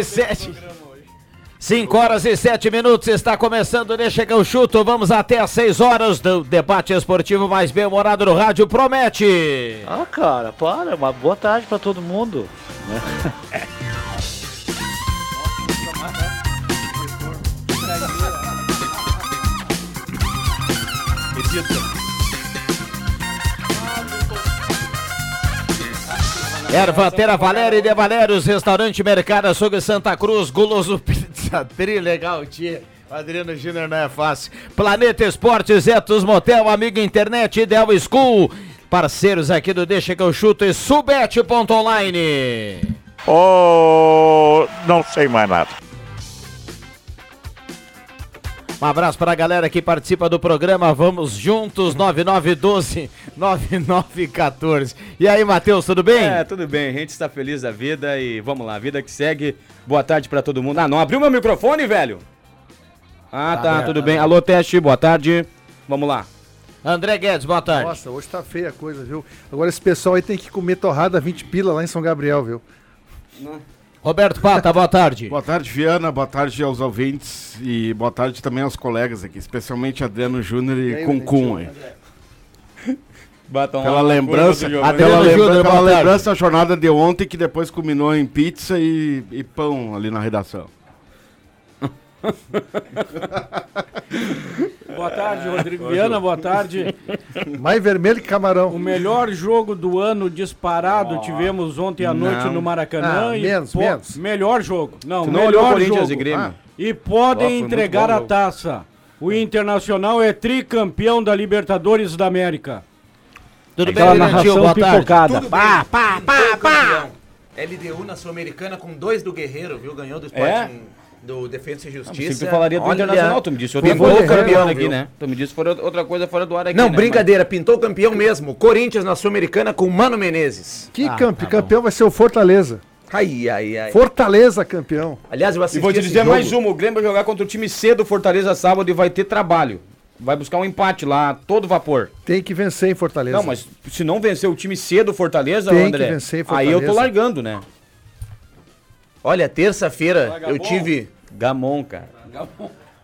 E sete. 5 horas e 7 minutos, está começando, deixa que eu chuto, vamos até às 6 horas do debate esportivo mais bem-humorado no rádio, promete! Ah, cara, para, uma boa tarde pra todo mundo. Ervatera Valéria e De Valérios, Restaurante Mercado Açougue Santa Cruz, Guloso Pizza Tri, legal, tia. Adriano Júnior não é fácil. Planeta Esportes, Etos Motel, Amigo Internet, Ideal School. Parceiros aqui do Deixa que eu chuto e Subete.online. Oh, não sei mais nada. Um abraço para a galera que participa do programa. Vamos juntos, 9912 9914. E aí, Matheus, tudo bem? É, tudo bem, a gente está feliz da vida e vamos lá, vida que segue. Boa tarde pra todo mundo. Ah, não abriu meu microfone, velho? Ah, tá, aberto, tudo bem. Alô, teste, boa tarde. Vamos lá. André Guedes, boa tarde. Nossa, hoje tá feia a coisa, viu? Agora esse pessoal aí tem que comer torrada 20 pila lá em São Gabriel, viu? Roberto Pata, boa tarde. Boa tarde, Viana. Boa tarde aos ouvintes e boa tarde também aos colegas aqui, especialmente Adriano Júnior e, aí. Batam Pela lembrança, pela, Adriano lembra- Júnior, pela lembrança da jornada de ontem que depois culminou em pizza e, e pão ali na redação. Boa tarde, Rodrigo Viana, boa tarde. Mais vermelho que O camarão. melhor jogo do ano disparado tivemos ontem à noite Não. no Maracanã. Ah, e menos, menos. Melhor jogo. Não, Tu não olhou melhor Corinthians jogo. e Grêmio? Ah. E podem entregar bom a jogo. taça. O Internacional é tricampeão da Libertadores da América. Tudo bem, Aquela Irantil? narração Boa pipocada. Tudo Pá, bem. pá, pá, pá. LDU na Sul-Americana com dois do Guerreiro, viu? Ganhou do Sporting do Defesa e Ah, Justiça. que tu falaria do Olha, Internacional, tu me disse pintou outra o campeão, aqui, viu? né? Tu me disse fora outra coisa fora do ar aqui, Não, né? brincadeira, pintou o campeão mesmo. Corinthians na Sul-Americana com Mano Menezes. Que Ah, campe- tá campeão vai ser o Fortaleza. Ai, ai, ai. Fortaleza campeão. Aliás, eu Mas- assisti E vou te dizer mais uma, o Grêmio vai jogar contra o time C do Fortaleza sábado e vai ter trabalho. Vai buscar um empate lá, todo vapor. Tem que vencer em Fortaleza. Não, mas se não vencer o time C do Fortaleza, Tem que André, vencer em aí eu tô Fortaleza. largando, né? Olha, terça-feira eu tive... Gamon, cara.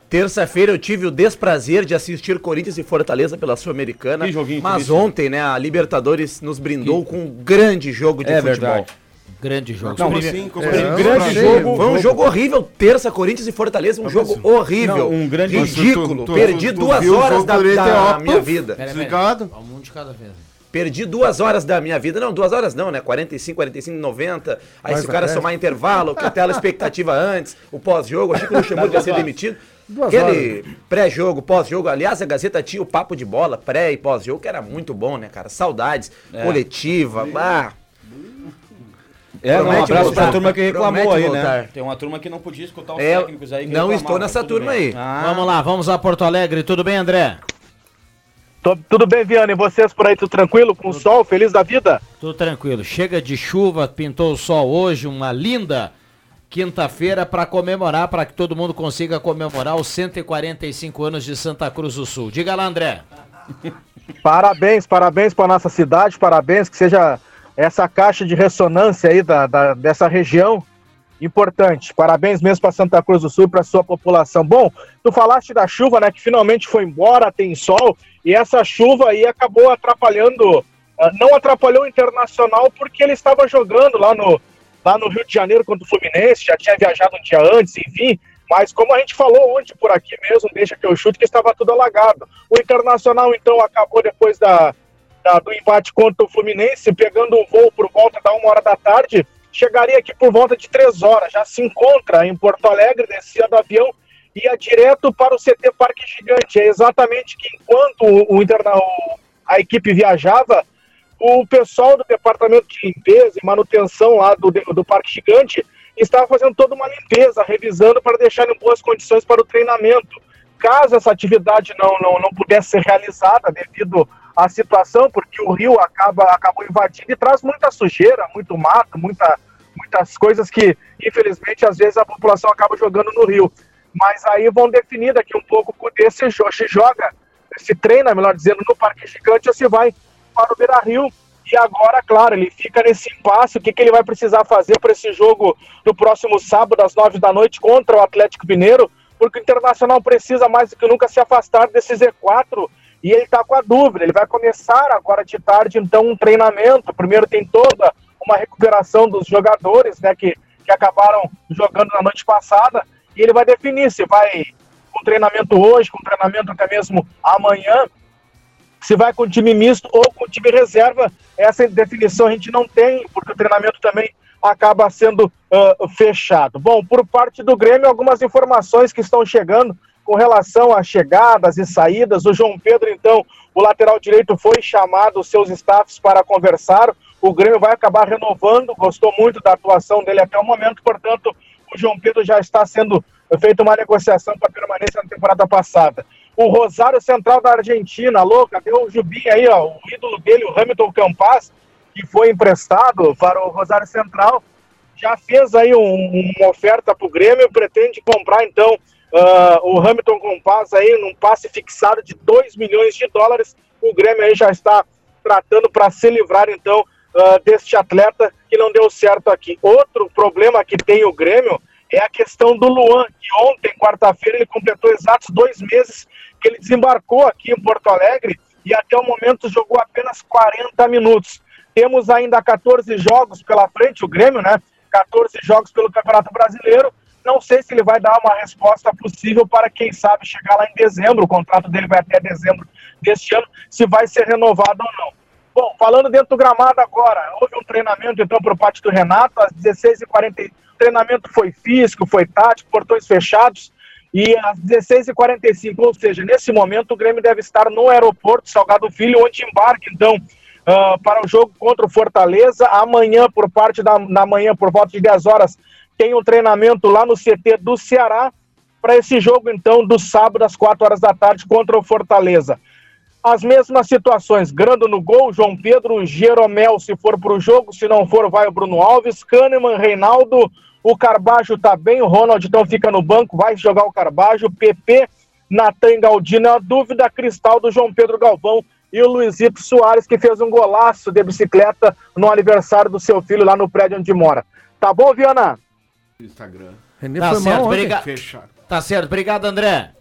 Terça-feira eu tive o desprazer de assistir Corinthians e Fortaleza pela Sul-Americana. Que joguinho Mas ontem, né, a Libertadores nos brindou com um grande jogo de É futebol. verdade. Grande jogo. Não, Prime- assim, como É, assim, grande jogo. Foi um jogo horrível, terça, Corinthians e Fortaleza, um jogo horrível. Não, um grande- ridículo. Tu- tu- Perdi tu duas horas da, ter, da ó, minha vida. Desligado. Um de cada vez. Perdi duas horas da minha vida. Não, duas horas não, né? 45, 45, 90. Aí Mais se o cara atrás. somar intervalo, que até a expectativa antes, o pós-jogo, achei que o Luxemburgo ia ser demitido. Duas Aquele pré-jogo, pós-jogo. Aliás, a Gazeta tinha o papo de bola, pré e pós-jogo, que era muito bom, né, cara? Saudades, coletiva. Ah, É, um Promete abraço voltar. pra turma que reclamou Promete aí, né? voltar. Tem uma turma que não podia escutar os É, técnicos aí. que não estou nessa mas tudo turma bem. aí. Ah, Vamos lá, vamos a Porto Alegre. Tudo bem, André? Tô- tudo bem, Viana? E vocês por aí, tudo tranquilo? Com sol, feliz da vida? Tudo tranquilo. Chega de chuva, pintou o sol hoje, uma linda quinta-feira para comemorar, para que todo mundo consiga comemorar os 145 anos de Santa Cruz do Sul. Diga lá, André. Parabéns, parabéns para nossa cidade, parabéns que seja essa caixa de ressonância aí da, da- dessa região importante. Parabéns mesmo para Santa Cruz do Sul, para sua população. Bom, tu falaste da chuva, né, que finalmente foi embora, tem sol, e essa chuva aí acabou atrapalhando, ah, não atrapalhou o Internacional porque ele estava jogando lá no, lá no Rio de Janeiro contra o Fluminense, já tinha viajado um dia antes, enfim, mas como a gente falou ontem por aqui mesmo, deixa que eu chute que estava tudo alagado. O Internacional então acabou depois da, da, do embate contra o Fluminense, pegando um voo por volta da uma hora da tarde, chegaria aqui por volta de três horas, já se encontra em Porto Alegre, descia do avião, ia direto para o CT Parque Gigante. É exatamente que enquanto o, o, a equipe viajava, o pessoal do departamento de limpeza e manutenção lá do, do Parque Gigante estava fazendo toda uma limpeza, revisando para deixar em boas condições para o treinamento. Caso essa atividade não, não, não pudesse ser realizada devido à situação, porque o rio acaba, acabou invadindo e traz muita sujeira, muito mato, muita, muitas coisas que, infelizmente, às vezes a população acaba jogando no rio. Mas aí vão definir daqui um pouco se joga, se treina, melhor dizendo, no Parque Gigante ou se vai para o Beira Rio. E agora, claro, ele fica nesse impasse. O que, que ele vai precisar fazer para esse jogo no próximo sábado, às nove da noite, contra o Atlético Mineiro? Porque o Internacional precisa mais do que nunca se afastar desse Z4 e ele está com a dúvida. Ele vai começar agora de tarde, então, um treinamento. Primeiro tem toda uma recuperação dos jogadores, né, que, que acabaram jogando na noite passada, e ele vai definir se vai com treinamento hoje, com treinamento até mesmo amanhã, se vai com time misto ou com time reserva. Essa definição a gente não tem, porque o treinamento também acaba sendo uh, fechado. Bom, por parte do Grêmio, algumas informações que estão chegando com relação a chegadas e saídas. O João Pedro, então, o lateral direito, foi chamado os seus staffs para conversar. O Grêmio vai acabar renovando, gostou muito da atuação dele até o momento, portanto, o João Pedro já está sendo feita uma negociação para permanência na temporada passada. O Rosário Central da Argentina, louca, deu o Jubim aí, ó, o ídolo dele, o Hamilton Campas, que foi emprestado para o Rosário Central, já fez aí um, uma oferta para o Grêmio, pretende comprar então Uh, o Hamilton com Paz aí num passe fixado de 2 milhões de dólares. O Grêmio aí já está tratando para se livrar então uh, deste atleta que não deu certo aqui. Outro problema que tem o Grêmio é a questão do Luan, que ontem, quarta-feira, ele completou exatos dois meses que ele desembarcou aqui em Porto Alegre e até o momento jogou apenas 40 minutos. Temos ainda 14 jogos pela frente, o Grêmio, né? 14 jogos pelo Campeonato Brasileiro não sei se ele vai dar uma resposta possível para, quem sabe, chegar lá em dezembro. O contrato dele vai até dezembro deste ano, se vai ser renovado ou não. Bom, falando dentro do gramado agora, houve um treinamento então por parte do Renato, às 16h40. O treinamento foi físico, foi tático, portões fechados. E às 16h45, ou seja, nesse momento o Grêmio deve estar no aeroporto Salgado Filho, onde embarca então uh, para o jogo contra o Fortaleza. Amanhã, por parte da, da manhã, por volta de 10 horas, tem um treinamento lá no CT do Ceará para esse jogo, então, do sábado às 4 horas da tarde contra o Fortaleza. As mesmas situações, Grando no gol, João Pedro, Jeromel se for para o jogo, se não for vai o Bruno Alves, Kahneman, Reinaldo, o Carbajo tá bem, o Ronald então fica no banco, vai jogar o Carbajo, PP, Natan Galdino, a dúvida cristal do João Pedro Galvão e o Luizito Soares, que fez um golaço de bicicleta no aniversário do seu filho lá no prédio onde mora. Tá bom, Viana? Instagram. René tá certo, obrigado. Tá certo, obrigado, André.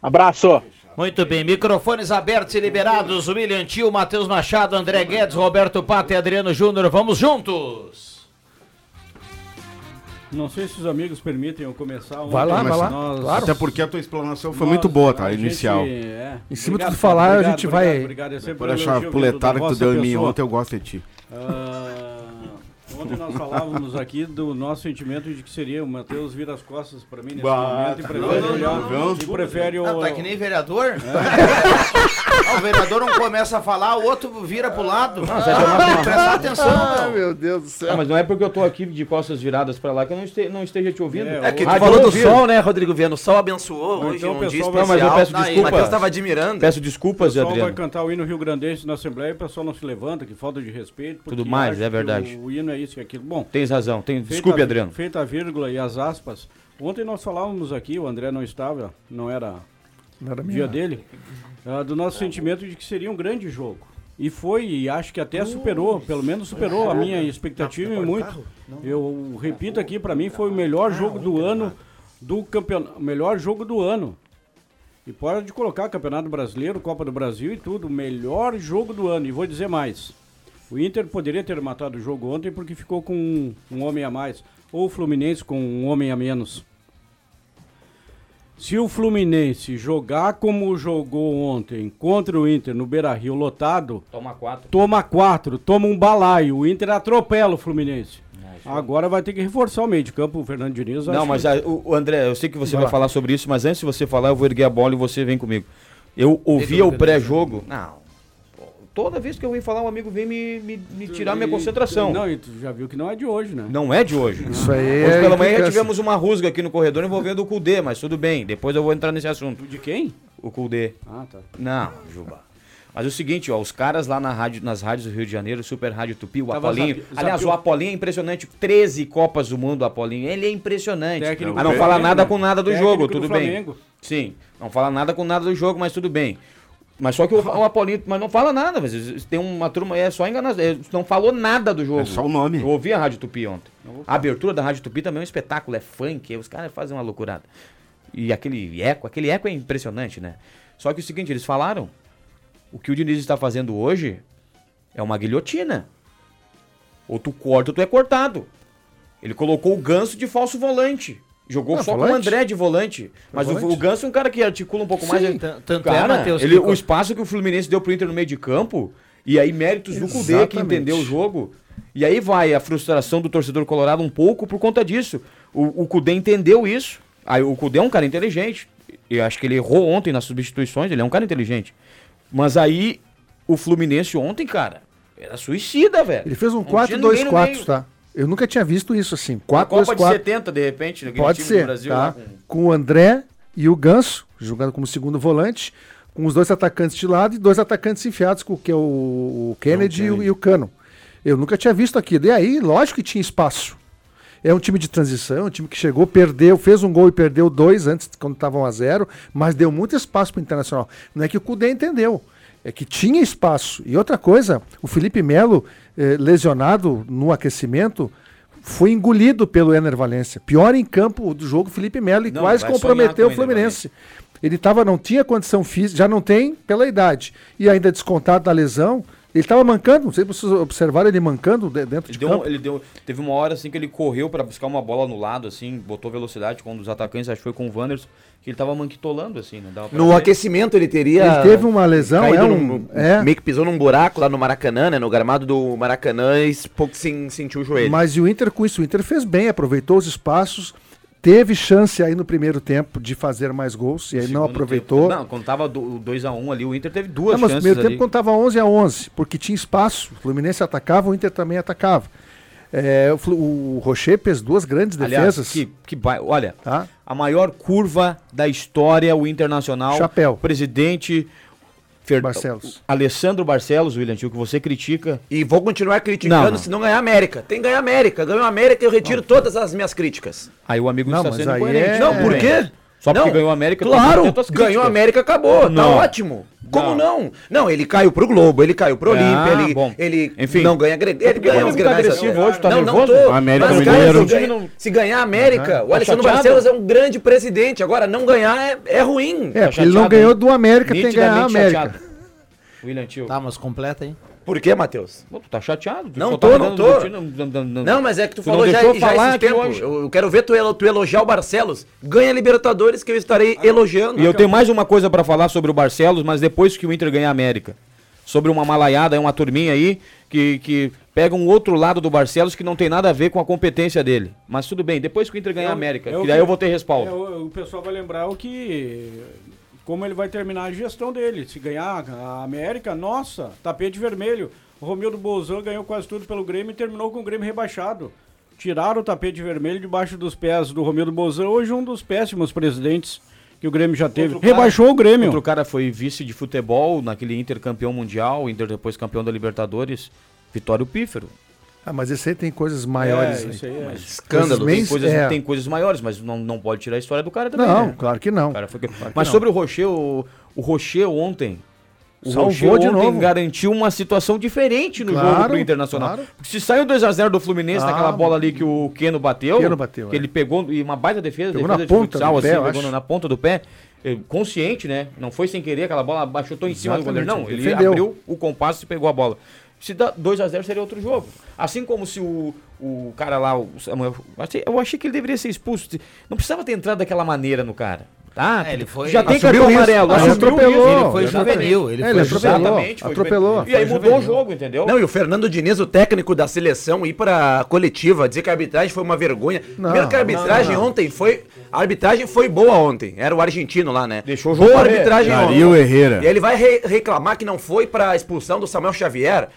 Abraço. Muito bem, microfones abertos e liberados. William Tio, Matheus Machado, André Guedes, Roberto Pato e Adriano Júnior. Vamos juntos. Não sei se os amigos permitem eu começar. Vai lá, vai lá. Nós... Claro. Até porque a tua explanação foi nós, muito boa, tá? Inicial. Gente, é. Em cima de tu falar, obrigado, a gente obrigado, vai. Obrigado, obrigado. É Por achar a puletada que tu deu em mim ontem, eu gosto de ti. Uh... Ontem nós falávamos aqui do nosso sentimento de que seria o Matheus vir as costas para mim nesse bah, momento e prefere não, olhar. Não, e prefere o. Não, tá que nem vereador? É. o vereador não começa a falar, o outro vira pro lado. Não, ah, presta atenção, ah, meu Deus do céu. Ah, mas não é porque eu tô aqui de costas viradas para lá que eu não, este, não esteja te ouvindo. É, é que tu ah, falou do sol, né, Rodrigo Viano? O sol abençoou hoje, então, um dia especial. Não, mas eu peço desculpa. Matheus estava admirando. Peço desculpas, Adriano. O pessoal vai cantar o hino Rio Grandense na Assembleia e o pessoal não se levanta, que falta de respeito. Tudo mais, é verdade. O hino é isso e aquilo. Bom, tem razão. Tem... Desculpe, Adriano. Feita a vírgula e as aspas. Ontem nós falávamos aqui, o André não estava, não era dia minha... dele, uh, do nosso sentimento de que seria um grande jogo. E foi, e acho que até superou, pelo menos superou a minha expectativa e muito. Eu repito aqui, pra mim foi o melhor jogo do ano do campeonato, o melhor jogo do ano. E pode colocar Campeonato Brasileiro, Copa do Brasil e tudo, o melhor jogo do ano. E vou dizer mais. O Inter poderia ter matado o jogo ontem porque ficou com um, um homem a mais. Ou o Fluminense com um homem a menos. Se o Fluminense jogar como jogou ontem contra o Inter no Beira Rio lotado, Toma quatro. toma quatro, toma um balaio. O Inter atropela o Fluminense. Agora vai ter que reforçar o meio de campo, o Fernando Diniz. Não, mas que- ah, o, o André, eu sei que você Vai vai, falar sobre isso, mas antes de você falar, eu vou erguer a bola e você vem comigo. Eu ouvia o pré-jogo. Não. Toda vez que eu venho falar, um amigo vem me, me, me tirar minha E- concentração. Não, e tu já viu que não é de hoje, né? Não é de hoje. Isso aí Hoje é pela manhã já tivemos uma rusga aqui no corredor envolvendo o Kudê, mas tudo bem. Depois eu vou entrar nesse assunto. De quem? O Kudê. Ah, tá. Não, Juba. Mas é o seguinte, ó, os caras lá na rádio, nas rádios do Rio de Janeiro, Super Rádio Tupi, o Tava Apolinho. zapi- Aliás, o Apolinho é impressionante. 13 Copas do Mundo, o Apolinho. Ele é impressionante. Técnico mas não fala nada né? com nada do Técnico jogo, do tudo bem. Sim, não fala nada com nada do jogo, mas tudo bem. Mas só que o, o mas não fala nada, mas tem uma turma, é só enganação, ele não falou nada do jogo. É só o nome. Eu ouvi a Rádio Tupi ontem. A abertura da Rádio Tupi também é um espetáculo, é funk, os caras fazem uma loucurada. E aquele eco, aquele eco é impressionante, né? Só que é o seguinte, eles falaram, o que o Diniz está fazendo hoje é uma guilhotina. Ou tu corta ou tu é cortado. Ele colocou o Ganso de falso volante. Jogou Ah, só com o volante? André de volante. Mas o, volante? o Ganso é um cara que articula um pouco Sim, mais. Ele- tan- tanto é, cara, Matheus, ele, o espaço que o Fluminense deu pro Inter no meio de campo, e aí méritos do Cudê que Exatamente. entendeu o jogo. E aí vai a frustração do torcedor colorado um pouco por conta disso. O, o Cudê entendeu isso. Aí o Cudê é um cara inteligente. Eu acho que ele errou ontem nas substituições, ele é um cara inteligente. Mas aí o Fluminense ontem, cara, era suicida, velho. Ele fez um Não tinha ninguém no 4-2-4, meio. tá? Eu nunca tinha visto isso assim. Uma Copa de 4-2-4. 70, de repente, naquele Pode time ser, do Brasil. tá? lá com- Com o André e o Ganso, jogando como segundo volante, com os dois atacantes de lado e dois atacantes enfiados, que é o, o Kennedy, e o- e o Cano. Eu nunca tinha visto aquilo. E aí, lógico que tinha espaço. É um time de transição, um time que chegou, perdeu, fez um gol e perdeu dois antes, quando estavam a zero, mas deu muito espaço para o Internacional. Não é que o Cudê entendeu, é que tinha espaço. E outra coisa, o Felipe Melo, eh, lesionado no aquecimento, foi engolido pelo Ener Valência. Pior em campo do jogo, Felipe Melo, e Não, quase comprometeu com o Fluminense. Ele tava, não tinha condição física, já não tem pela idade. E ainda descontado da lesão, ele estava mancando, não sei se vocês observaram ele mancando de- dentro Ele de deu, campo. ele deu, teve uma hora assim que ele correu pra buscar uma bola no lado, assim, botou velocidade com um dos atacantes, acho que foi com o Wanderson, que ele tava manquitolando, assim, né? Dava No ver. aquecimento ele teria. Ele teve uma lesão, é um- num- é. meio que pisou num buraco lá no Maracanã, né? No gramado do Maracanã e pouco sim, sentiu o joelho. Mas e o Inter com isso? O Inter fez bem, aproveitou os espaços, teve chance aí no primeiro tempo de fazer mais gols, e aí não Segundo aproveitou. tempo- não, quando tava 2x1 ali, o Inter teve duas Não, mas no chances primeiro ali. tempo estava 11 a 11, porque tinha espaço. O Fluminense atacava, o Inter também atacava. É, o, o Rocher fez duas grandes Aliás, defesas. que, que olha, Tá? a maior curva da história, o Internacional. Chapéu. Presidente Fer- Barcelos. Alessandro Barcelos, William Tio, que você critica. E vou continuar criticando Não, não. se não ganhar a América. Tem que ganhar a América. Ganhou a América eu retiro todas as minhas críticas. Aí o amigo Não, está mas sendo aí coerente. é- Não, por Bem, quê? Só porque Não, ganhou a América. Claro, ganhou a. América, acabou. Tá Não. ótimo. Como não? Não, ele caiu pro Globo, ele caiu pro Ah, Olímpia, ele, bom. ele Enfim. não ganha Ele ganha os tá agressivo hoje, tá não, nervoso? Não tô. América Mas, cara, Mineiro. se, ganha- se ganhar a América, o Alexandre chateado? Barcelos é um grande presidente. Agora, não ganhar é, é ruim. É, Tá porque ele não ganhou hein? do América, tem que ganhar a América. chateado. William Tio. Tá, mas completa aí. Por quê, Matheus? Pô, tu tá chateado? Tu Não tô, tá não tô. não- não- não- não- Não, mas é que tu, Tu falou já, já falar esses aqui tempos. hoje. Eu, eu quero ver tu, elo- tu elogiar o Barcelos. Ganha Libertadores que eu estarei elogiando. E eu tenho mais uma coisa pra falar sobre o Barcelos, mas depois que o Inter ganhar a América. Sobre uma malaiada, uma turminha aí que, que pega um outro lado do Barcelos que não tem nada a ver com a competência dele. Mas tudo bem, depois que o Inter ganhar a América, é o que daí eu vou ter respaldo. É, o, o pessoal vai lembrar o que. Como ele vai terminar a gestão dele. Se ganhar a América, nossa, tapete vermelho. O Romildo Bolzan ganhou quase tudo pelo Grêmio e terminou com o Grêmio rebaixado. Tiraram o tapete vermelho debaixo dos pés do Romildo Bolzan, hoje um dos péssimos presidentes que o Grêmio já teve. Outro cara- Rebaixou o Grêmio. Outro cara foi vice de futebol naquele Inter campeão mundial, Inter depois campeão da Libertadores, Vitório Pífero. Ah, mas esse aí tem coisas maiores. É, isso aí é. Escândalo. Tem coisas, é. tem coisas maiores, mas não, não pode tirar a história do cara também. Não, né? claro que não. Foi- Mas sobre o Rocher, o, o Rocher ontem, O Salvou Rocher de ontem novo. garantiu uma situação diferente no Claro, jogo pro Internacional. claro. Porque se saiu 2x0 do Fluminense Ah, naquela bola ali que o Keno bateu, Keno bateu, que é. ele pegou e uma baita defesa, Pegou defesa na de ponta futsal, do pé, assim, pegou acho. na ponta do pé, eh, consciente, né? Não foi sem querer, aquela bola chutou em cima do goleiro. Não, ele defendeu. abriu o compasso e pegou a bola. Se dá 2x0 seria outro jogo. Assim como se o, o cara lá, o Samuel, eu achei- eu achei que ele deveria ser expulso. Não precisava ter entrado daquela maneira no cara. Tá? É, ele foi- Já tem cartão amarelo. Aí assumiu atropelou. isso. Ele foi juvenil. Ele É, foi ele atropelou. Exatamente, foi atropelou. juvenil. E aí Foi mudou o juvenil. jogo, entendeu? Não, e o Fernando Diniz, o técnico da seleção, ir pra coletiva, dizer que a arbitragem foi uma vergonha. Primeiro que a arbitragem ontem foi. A arbitragem foi boa ontem. Era o argentino lá, né? Deixou o jogo Boa correr. arbitragem ontem. Herrera. E ele vai re- reclamar que não foi pra expulsão do Samuel Xavier.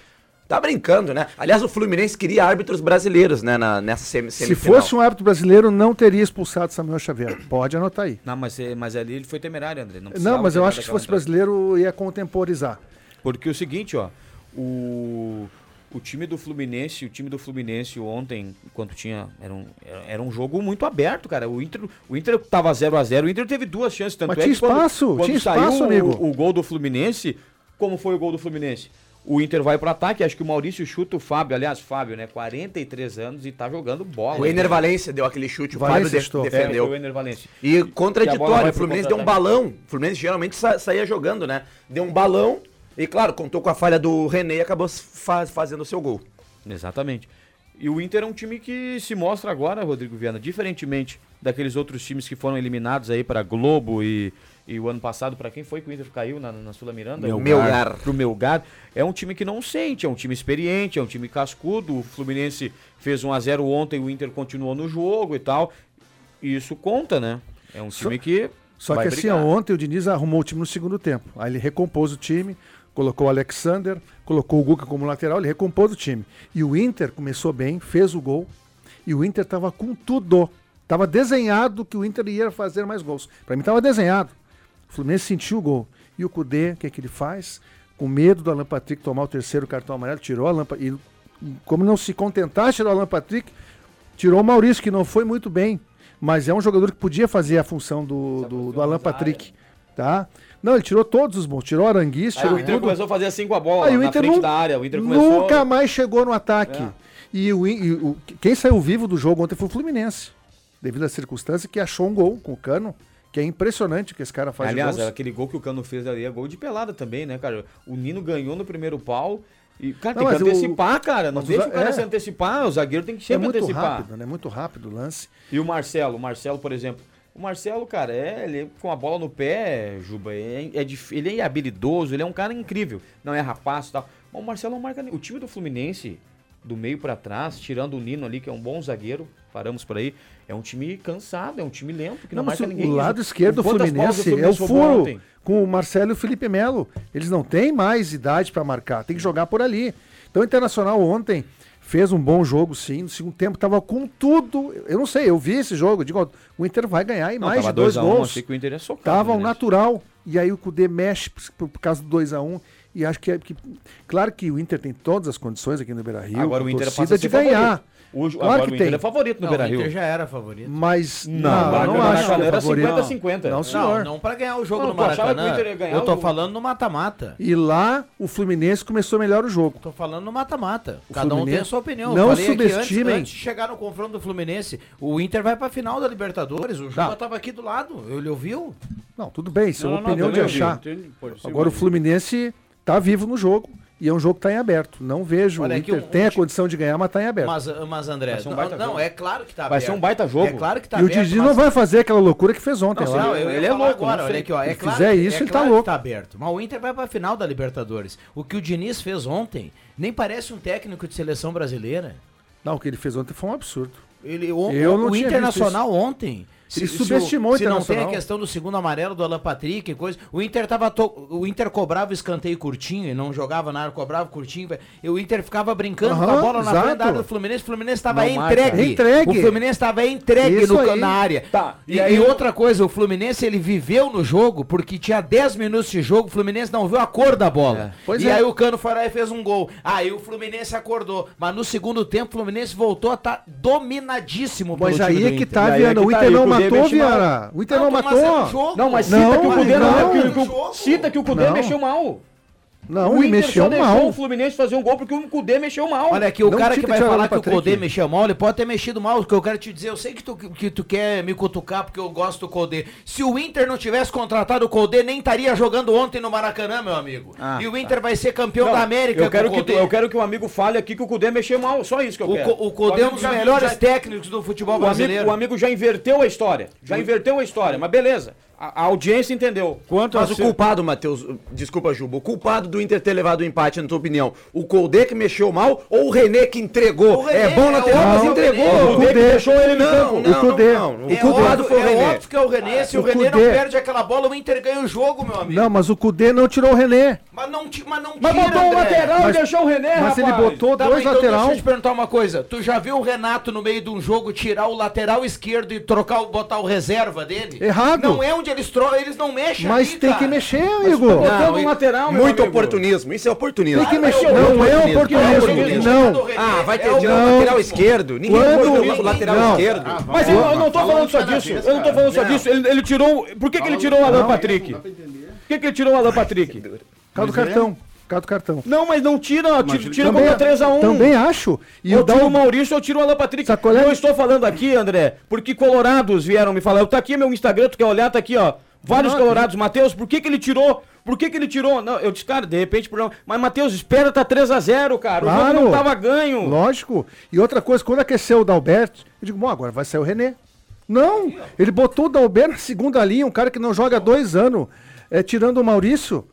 Tá brincando, né? Aliás, o Fluminense queria árbitros brasileiros, né? Na, nessa semi Se semifinal. fosse um árbitro brasileiro, não teria expulsado Samuel Xavier. Pode anotar aí. Não, mas, eh, mas ali ele foi temerário, André. Não, precisava mas eu acho que se fosse entrada. brasileiro, ia contemporizar. Porque o seguinte, ó, o, o time do Fluminense, o time do Fluminense ontem, enquanto tinha, era um, era, um jogo muito aberto, cara. O Inter, o Inter tava 0 a 0 o Inter teve duas chances, tanto Mas é tinha que quando- espaço, quando, tinha saiu espaço, o, amigo. o gol do Fluminense, como foi o gol do Fluminense? O Inter vai pro ataque, acho que o Maurício chuta o Fábio, aliás, Fábio, né, 43 anos e tá jogando bola. O Ener Valência deu aquele chute, o Valência Fábio de-. É, defendeu. foi o Ener Valencia. E contraditório, o Fluminense deu um balão. O Fluminense geralmente sa saía jogando, né? Deu um balão e, claro, contou com a falha do René e acabou fa fazendo o seu gol. Exatamente. E o Inter é um time que se mostra agora, Rodrigo Viana, diferentemente daqueles outros times que foram eliminados aí para Globo e, e o ano passado, para quem foi que o Inter caiu na, na Sula Miranda? Melgar. Melgar. Pro Melgar. É um time que não sente, é um time experiente, é um time cascudo. O Fluminense fez 1 a 0 ontem, o Inter continuou no jogo e tal. E isso conta, né? É um time que Só vai que assim, brigar. ó, ontem o Diniz arrumou o time no segundo tempo. Aí ele recompôs o time, colocou o Alexander, colocou o Guca como lateral, ele recompôs o time. E o Inter começou bem, fez o gol, e o Inter tava com tudo. Tava desenhado que o Inter ia fazer mais gols. Pra mim tava desenhado. O Fluminense sentiu o gol. E o Cudê, o que, é que ele faz? Com medo do Alan Patrick tomar o terceiro cartão amarelo, tirou Alan Patrick. E como não se contentasse tirar o Alan Patrick, tirou o Maurício, que não foi muito bem. Mas é um jogador que podia fazer a função do, do, do Alan Patrick. Tá? Não, ele tirou todos os bons. Tirou Aranguiz, tirou o Inter tudo. começou a fazer assim com a bola, Aí o na Inter frente nu- da área. O Inter começou... Nunca mais chegou no ataque. É. E, o, e o- quem saiu vivo do jogo ontem foi o Fluminense. Devido à circunstância que achou um gol com o Cano, que é impressionante o que esse cara faz Aliás, aquele gol que o Cano fez ali é gol de pelada também, né, cara? O Nino ganhou no primeiro pau. E, cara, Não, tem que mas o- antecipar, cara. Não deixa o cara é. se antecipar. O zagueiro tem que É sempre muito antecipar. rápido, né? Muito rápido o lance. E o Marcelo, o Marcelo, por exemplo. O Marcelo, cara, é, ele com a bola no pé, Juba, é, é ele é habilidoso, ele é um cara incrível. Não é rapaz e tal. Mas o Marcelo não marca nem. O time do Fluminense, do meio pra trás, tirando o Nino ali, que é um bom zagueiro, paramos por aí, é um time cansado, é um time lento, que não, Não, marca o ninguém. lado esquerdo do Fluminense é o furo ontem? com o Marcelo e o Felipe Melo. Eles não têm mais idade para marcar, tem que jogar por ali. Então o Internacional ontem fez um bom jogo, sim. No segundo tempo tava com tudo. Eu não sei, eu vi esse jogo. Digo, ó, o Inter vai ganhar e Não, mais de dois 2 a 1, gols. achei que o Inter ia socar. Tava o um Fluminense. natural. E aí o Cudê mexe por, por causa do 2x1. E acho que, é- que. Claro que o Inter tem todas as condições aqui no Beira Rio. Agora o Inter torcida passa a de ganhar. O, Claro agora que o Inter tem. é favorito no Não, Beira o Rio. Inter já era favorito. Mas Não, não, não, acho que é era favorito. 50-50. Não, Não, senhor. não pra ganhar o jogo Não, no o Maracanã. Eu tô o- falando no mata-mata. E lá o Fluminense começou melhor o jogo. Tô falando no mata-mata. O Cada um tem a sua opinião. Não subestimem. Antes, antes de chegar no confronto do Fluminense, o Inter vai pra final da Libertadores. O Juba Não. tava aqui do lado. Ele ouviu? Não, tudo bem, isso é Não, uma não, não, opinião de achar. Agora o Fluminense tá vivo no jogo e é um jogo que tá em aberto. Não vejo. Olha o Inter um- tem um a condição de ganhar, mas tá em aberto. Mas, mas André, Vai um não, não, é claro que tá Vai aberto. ser um baita jogo. É claro que tá e o aberto. Didi mas- não vai fazer aquela loucura que fez ontem Não, lá. não, eu ele é louco, agora, não olha aqui, ó. É Se claro, fizer é isso, ele tá claro que louco. tá aberto. Mas o Inter vai pra final da Libertadores. O que o Diniz fez ontem nem parece um técnico de seleção brasileira. Não, o que ele fez ontem foi um absurdo. Ele, o, Eu não o tinha Internacional ontem. Ele subestimou o se não tem a Internacional. questão do segundo amarelo do Alan Patrick e coisa. O Inter tava to- o Inter cobrava escanteio curtinho e não jogava na área, cobrava curtinho. E o Inter ficava brincando com a bola na exato. frente da área do Fluminense. O Fluminense estava entregue. Entregue. O Fluminense estava entregue no, aí. na área. Tá, E, e aí e eu- outra coisa, o Fluminense ele viveu no jogo porque tinha 10 minutos de jogo, o Fluminense não viu a cor da bola. É. Pois e é. aí o Cano foi lá e fez um gol. Aí o Fluminense acordou. Mas no segundo tempo o Fluminense voltou a estar dominadíssimo Mas pelo aí time é que Inter. tá, aí é Viana. O tá, Inter não matou. Viana. O Inter não, é matou. jogo. Não, mas Não, cita que o Cudê não, não. cita que o Cudê mexeu mal. Não, o ele Inter mexeu só deixou mal. o Fluminense fazer um gol porque o Cudê mexeu mal. Olha aqui, o Não cara que vai falar que o. Codê mexeu mal, ele pode ter mexido mal. O que eu quero te dizer, eu sei que tu, que tu quer me cutucar porque eu gosto do Codê. Se o Inter não tivesse contratado o Codê, nem estaria jogando ontem no Maracanã, meu amigo. Ah, e o Inter vai ser campeão Não, da América eu quero, com que tu- eu quero que o amigo fale aqui que o Cudê mexeu mal, só isso que eu O, quero. O Codê é um amigo dos melhores já- técnicos do futebol o amigo, brasileiro. o amigo já inverteu a história. Já inverteu a história, mas beleza. A, a audiência entendeu. Quanto Mas o ser- culpado, Matheus, desculpa, Juba, o culpado do Inter ter levado o empate, na tua opinião, o Colde que mexeu mal ou o René que entregou? O René, é bom lateral, é mas entregou. o René. O Cudê que deixou ele no Não, campo. não, O Cudê. Não, não, É o culpado óbvio, foi o é René. óbvio que é o René. Se o, O René não Cudê- perde aquela bola, o Inter ganha o jogo, meu amigo. Não, mas o Cudê não tirou o René. Mas não, mas não Mas tira, botou o André. lateral Mas- e deixou o René, Mas ele rapaz. botou Tá, dois então lateral. Deixa eu te perguntar uma coisa. Tu já viu o Renato no meio de um jogo tirar o lateral esquerdo e trocar, o- botar o reserva dele? Errado. Não é onde eles trocam, eles não mexem Mas tem cara. que mexer, amigo. botando um e- lateral, meu Muito amigo. oportunismo, isso é oportunismo. Tem que Ah, mexer. é o Não é oportunismo. É Não. Ah, vai ter é o- de Não. lateral esquerdo. Ninguém Quando- lateral Não. esquerdo. Mas eu, eu não tô falando só disso. Eu não tô falando só disso. Ele, ele tirou. Por que, que ele tirou o Alan Patrick? Por que, que ele tirou o Alan Patrick? Por causa do cartão. Do cartão. Não, mas não tira. Tira, tira Também- contra 3x1. Também acho. E eu o tiro o. Maurício, eu tiro o Alan Patrick. Sabe qual é? Eu estou falando aqui, André, porque colorados vieram me falar. Eu tá aqui meu Instagram, tu quer olhar, tá aqui, ó. Vários Não, colorados. Matheus, por que que ele tirou? Por que que ele tirou? Não, eu disse, cara, de repente, por não. Mas, Matheus, espera, tá 3x0, cara. O jogo Claro. não tava ganho. Lógico. E outra coisa, quando aqueceu o Dalberto, eu digo, bom, agora vai sair o René. Não, ele botou o Dalberto na segunda linha, um cara que não joga há dois anos, é, tirando o Maurício,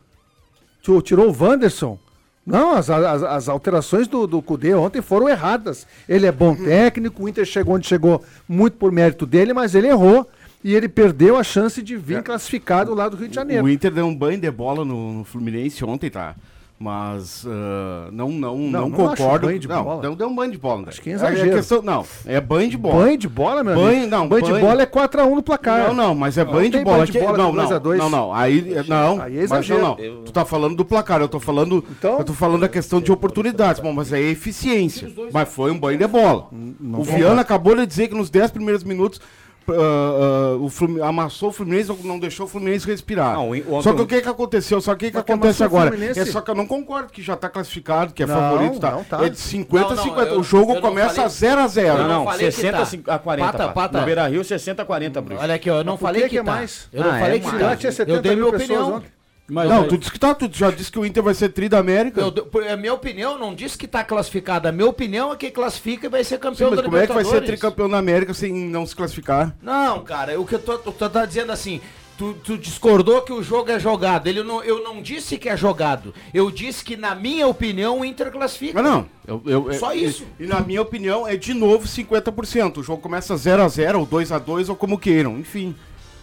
tirou o Wanderson. Não, as, as, as alterações do, do Cudê ontem foram erradas. Ele é bom técnico, o Inter chegou onde chegou muito por mérito dele, mas ele errou. E ele perdeu a chance de vir classificado lá do Rio de Janeiro. O Inter deu um banho de bola no, no Fluminense ontem, tá? Mas ah, não, não, não, não concordo. banho de não, bola. não deu um banho de bola. Né? Acho que é exagero. questão, não, é banho de bola. Banho de bola, meu Banho- amigo? não, banho, de banho- bola é 4x1 no placar. Não, não, mas é Não banho de bola. banho de bola não, não, não, não, aí não, Aí é mas não, exagero. não. Tu tá falando do placar, eu tô falando, Então? eu tô falando da questão de oportunidades, bom, mas aí é eficiência. Mas foi um banho de bola. o Viana acabou de dizer que nos 10 primeiros minutos ah, ah, o Flumin- amassou o Fluminense, não deixou o Fluminense respirar. Não, o- ontem só que o- que que aconteceu? Só que o que que acontece agora? Fluminense? É só que eu não concordo que já tá classificado, que é Não, favorito, tá? não tá. É de 50 a Não, não, 50. eu- o jogo começa falei- a 0 a 0 Não, não, falei que 60 tá. a 40. Pata, pata. No Beira Rio, 60 a 40, Bruxo. Olha aqui, ó, eu não falei que que, é tá. mais? Eu não Ah, falei é que mais. tá. Lá tinha 70 Eu dei minha opinião. Mas Não, aí- tu disse que tá, tu já disse que o Inter vai ser tri da América. Eu, por- a minha opinião não diz que tá classificada. A minha opinião é que classifica e vai ser Sim, campeão mas da como é que vai ser Libertadores. tricampeão da América sem não se classificar? Não, cara, o que eu tô, tu tá dizendo assim, tu, tu discordou que o jogo é jogado. Ele não, eu não disse que é jogado. Eu disse que, na minha opinião, o Inter classifica. Mas não, eu, eu- Só é- isso. E, na minha opinião é de novo 50%. O jogo começa 0 a 0 ou 2 a 2 ou como queiram, enfim.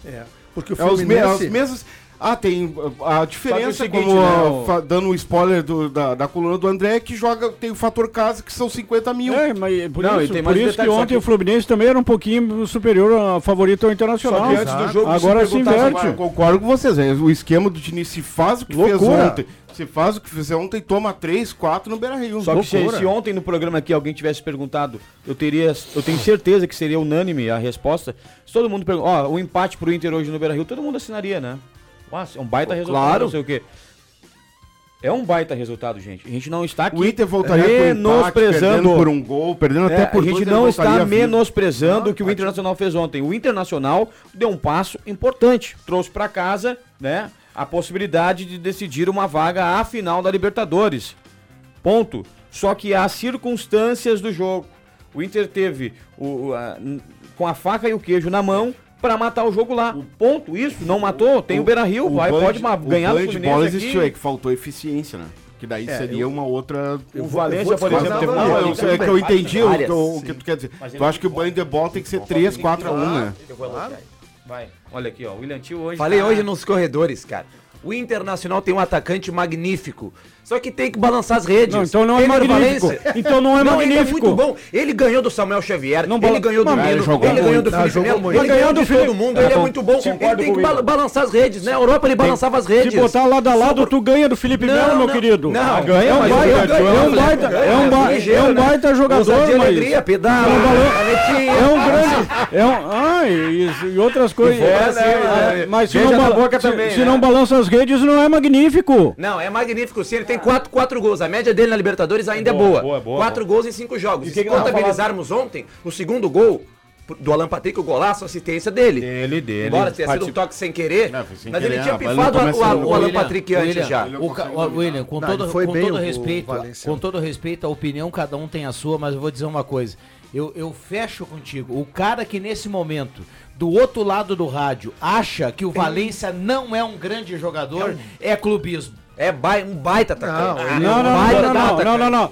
É, porque o É os, me, Fluminense... as mesmas. Ah, tem a diferença, seguinte, como né, o- dando um spoiler do- da, da coluna do André, que joga, tem o fator casa que são 50 mil. É, mas por Não, e isso, tem por mais isso que ontem que- o Fluminense também era um pouquinho superior ao favorito ao Internacional. Só que antes do jogo, Agora se perguntasse- inverte. Eu concordo com vocês. é, O esquema do Diniz se faz o que fez Loucura. ontem. Se faz o que fez ontem, toma 3, 4 no Beira Rio. Só que se, Loucura. se ontem no programa aqui alguém tivesse perguntado, eu teria, eu tenho certeza que seria unânime a resposta. Se todo mundo perguntar, ó, o empate pro Inter hoje no Beira-Rio, todo mundo assinaria, né? Nossa, é um baita resultado, Claro. não sei o quê. É um baita resultado, gente. A gente não está aqui O Inter voltaria menosprezando perdendo por um gol, perdendo É, até por a gente dois, não está menosprezando o que o Internacional fez ontem. O Internacional deu um passo importante, trouxe para casa, né, a possibilidade de decidir uma vaga à final da Libertadores. Ponto. Só que há circunstâncias do jogo. O Inter teve o, a- com a faca e o queijo na mão para matar o jogo lá. Ponto. Isso, não matou. Tem o, Beira-Rio, vai banho pode ganhar o do banho de Fluminense bola aqui. existiu, é que faltou eficiência, né? Que daí seria uma outra... O Valência, por exemplo, teve Não, Não, eu, não, sei, é que eu entendi o, várias, o que tu quer dizer. Mas Eu acho que o banho de bola tem que ser 3, 4 a 1, né? Eu. Vai. Olha aqui, ó. O William Tio hoje. Falei tá- hoje nos corredores, cara. O Internacional tem um atacante magnífico. Só que tem que balançar as redes. Não, então não é magnífico. Então não é Ele é magnífico. muito bom. Ele ganhou do Samuel Xavier, Não ele ganhou do Mas Nino, ele ele, jogou ganhou muito. do Não, Felipe Melo, ele ganhou Ganhou do Felipe- todo mundo, ele é muito bom. Ele tem que balançar as redes. Na Europa ele balançava as redes. Se botar lado a lado, tu ganha do Felipe Não, Melo, meu não, querido. não. Ah, ganha, é um baita, é um é um é um né? jogador, mas alegria, pedala, É um é grande, é um, ai, e, outras coisas. Né, Ah, mas se não, se, se né? não balança as redes não é magnífico. Não, é magnífico sim. Ele tem quatro, quatro gols. A média dele na Libertadores ainda é Boa, boa. boa, boa, quatro gols em cinco jogos. E se contabilizarmos ontem, o segundo gol do Alan Patrick, o golaço, a assistência dele. Dele, dele. Embora tenha sido um toque sem querer, Não, sem mas querer, ele tinha pifado ele o, começa- o, o Alan William, Patrick antes William, já. O, o- William, com Não, todo, ele foi com todo respeito, com todo respeito, a opinião cada um tem a sua, mas eu vou dizer uma coisa. Eu, eu fecho contigo. O cara que nesse momento, do outro lado do rádio, acha que o Valência não é um grande jogador, é clubismo. É bai- um baita atacante. Não, Ah, Não, não, baita não, não, não, não, não, não.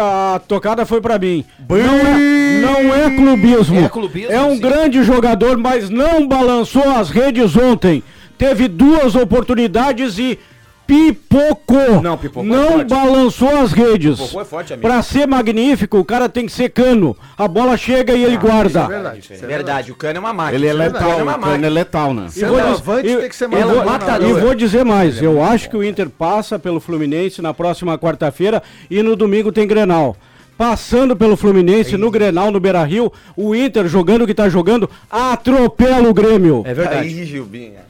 A, tocada foi pra mim. Não é, não é clubismo. É clubismo, É um sim. grande jogador, mas não balançou as redes ontem. Teve duas oportunidades e pipocou. Não, pipocou é Não forte. balançou as redes. Pipocou é forte, amigo. Pra ser magnífico, o cara tem que ser cano. A bola chega e ele guarda. verdade. Verdade, o Cano é uma máquina. Ele é O letal, Cano é o Cano é letal, né? E vou, diz- e- tem que ser mais vou- matador. E vou dizer mais, eu acho que o Inter passa pelo Fluminense na próxima quarta-feira e no domingo tem Grenal. Passando pelo Fluminense no Grenal, no Beira-Rio, o Inter jogando o que tá jogando, atropela o Grêmio. É verdade. Aí, Gilbinha.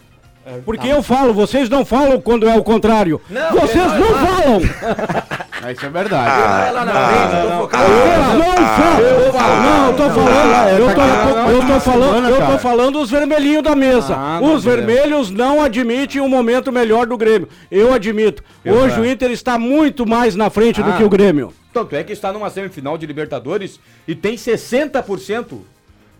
Porque eu falo, vocês não falam quando é o contrário. Não, vocês é não lá. falam. Ah, Isso é verdade. Não falam. Não, eu tô falando, eu tô, eu tô falando, eu tô falando os vermelhinhos da mesa. Ah, os não, vermelhos não admitem um momento melhor do Grêmio. Eu admito. Hoje o Inter está muito mais na frente do Ah. que o Grêmio. Tanto é que está numa semifinal de Libertadores e tem 60%.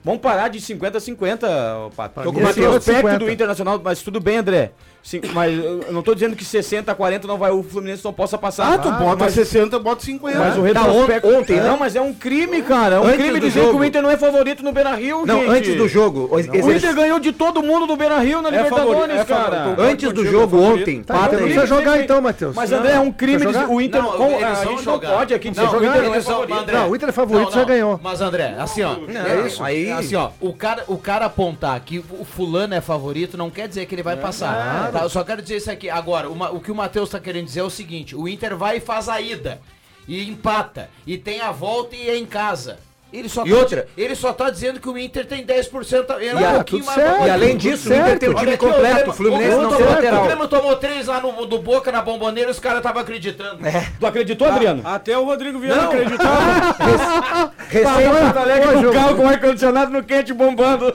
Vamos parar de 50 a 50, ô, Pato. Tô com o mim é Matheus 50. perto do Internacional, mas tudo bem, André. Sim, mas eu não tô dizendo que 60 a 40 não vai, o Fluminense não possa passar. Ah, tu bota mas, 60, bota 50. mas o Tá, retrospecto... on- ontem, né? Não, mas é um crime, cara. É um Antes crime do dizer que jogo. o Inter não é favorito no Beira-Rio, Não, gente. antes do jogo. o- O Inter ganhou de todo mundo do Beira-Rio na É Libertadores, é cara. Antes do jogo ontem, Tá, então não precisa jogar então, Matheus. Mas, André, é um crime dizer jogar? o Inter... Não, como- eles a gente não jogar. pode aqui dizer Não, que o Inter não é Não, o Inter é favorito, já ganhou. Mas André, assim ó, é isso. aí- Assim ó, o cara, o cara apontar que o fulano é favorito não quer dizer que ele vai passar. Tá? Eu só quero dizer isso aqui. Agora, o, Ma- o que o Matheus tá querendo dizer é o seguinte: o Inter vai e faz a ida e empata e tem a volta e é em casa. Ele só, E tá, outra? ele só tá dizendo que o Inter tem 10%. Ele é E a- um pouquinho mais certo. E além disso, o Inter certo. tem o Olha time aqui, completo. O Fluminense Grêmio não tomou- tem lateral. O Grêmio tomou três lá no, do Boca na bomboneira e os caras estavam acreditando. Tu acreditou, Adriano? Até o Rodrigo Viana Não. acreditava. Recém, Porto Alegre com o carro com ar-condicionado no quente bombando.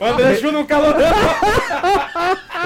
o André Chu no calor.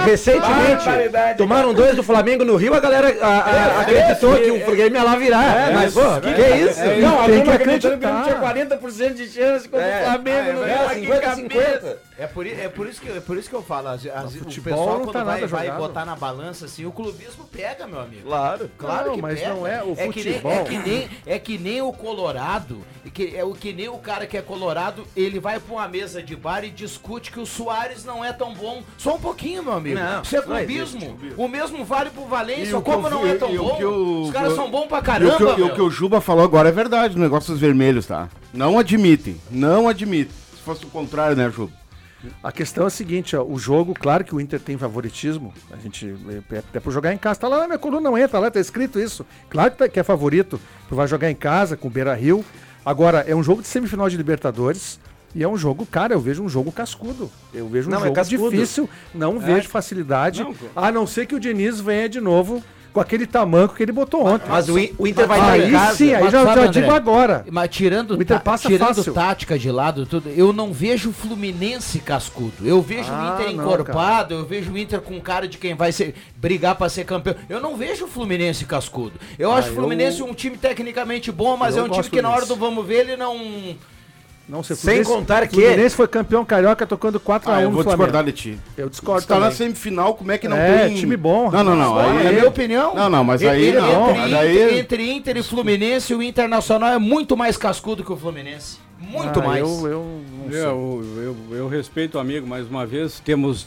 recentemente, tomaram dois do Flamengo no Rio, a galera a- a- acreditou que o Grêmio ia lá virar. É, mas, pô, que, que é isso? Não, a Tem turma que acreditando que o acreditar. Grêmio tinha 40% de chance contra É. o Flamengo. no É, Rio, que 50, cabeça. 50. É por, é, por isso que, é por isso que eu falo, as, as, o futebol pessoal não quando tá vai, nada vai botar na balança assim, o clubismo pega, meu amigo. Claro. Claro Não, que mas pega. não é o que nem, futebol. é, que nem, é que nem o Colorado, que, é o que nem o cara que é Colorado, ele vai pra uma mesa de bar e discute que o Soares não é tão bom. Só um pouquinho, meu amigo. Não, Isso é clubismo. O mesmo vale pro Valência. Como não é tão bom? Os caras são bons pra E o, caramba, que, o- e o que o Juba falou agora é verdade, o negócio dos vermelhos, tá? Não admitem, não admitem. Se fosse o contrário, né, Juba? A questão é a seguinte, ó, o jogo, claro que o Inter tem favoritismo, a gente, é, até por jogar em casa, tá lá na minha coluna, não entra lá, tá escrito isso. Claro que, tá- que é favorito, tu vai jogar em casa com o Beira-Rio. Agora, é um jogo de semifinal de Libertadores, e é um jogo, cara, eu vejo um jogo cascudo. Eu vejo um Não, é jogo cascudo. difícil, não vejo facilidade, Não, a não ser que o Diniz venha de novo com aquele tamanco que ele botou ontem. Mas o, Inter vai em aí casa. sim, aí Mas já, sabe, já André? digo agora. Mas tirando, O Inter passa tirando fácil. tática de lado, tudo, eu não vejo o Fluminense cascudo. Eu vejo Ah, o Inter não, encorpado, eu vejo o Inter com cara de quem vai ser, brigar pra ser campeão. Eu não vejo o Fluminense cascudo. Eu acho o Fluminense um time tecnicamente bom, mas eu é um time que na hora do vamos ver ele não. Não sei, Sem Fluminense- contar que- Fluminense foi campeão carioca tocando 4x1 Ah, eu vou discordar de ti. Eu discordo Se tá na semifinal, como é que não É, tem... time bom, Não, não, não. rapaz. Aí, Na minha opinião. Não, não, mas e- aí ele- não. Entre, entre Inter e Fluminense, o Internacional é muito mais cascudo que o Fluminense. Muito Ah, mais. Eu, eu não sei. Eu, eu, eu respeito o amigo, mais uma vez, temos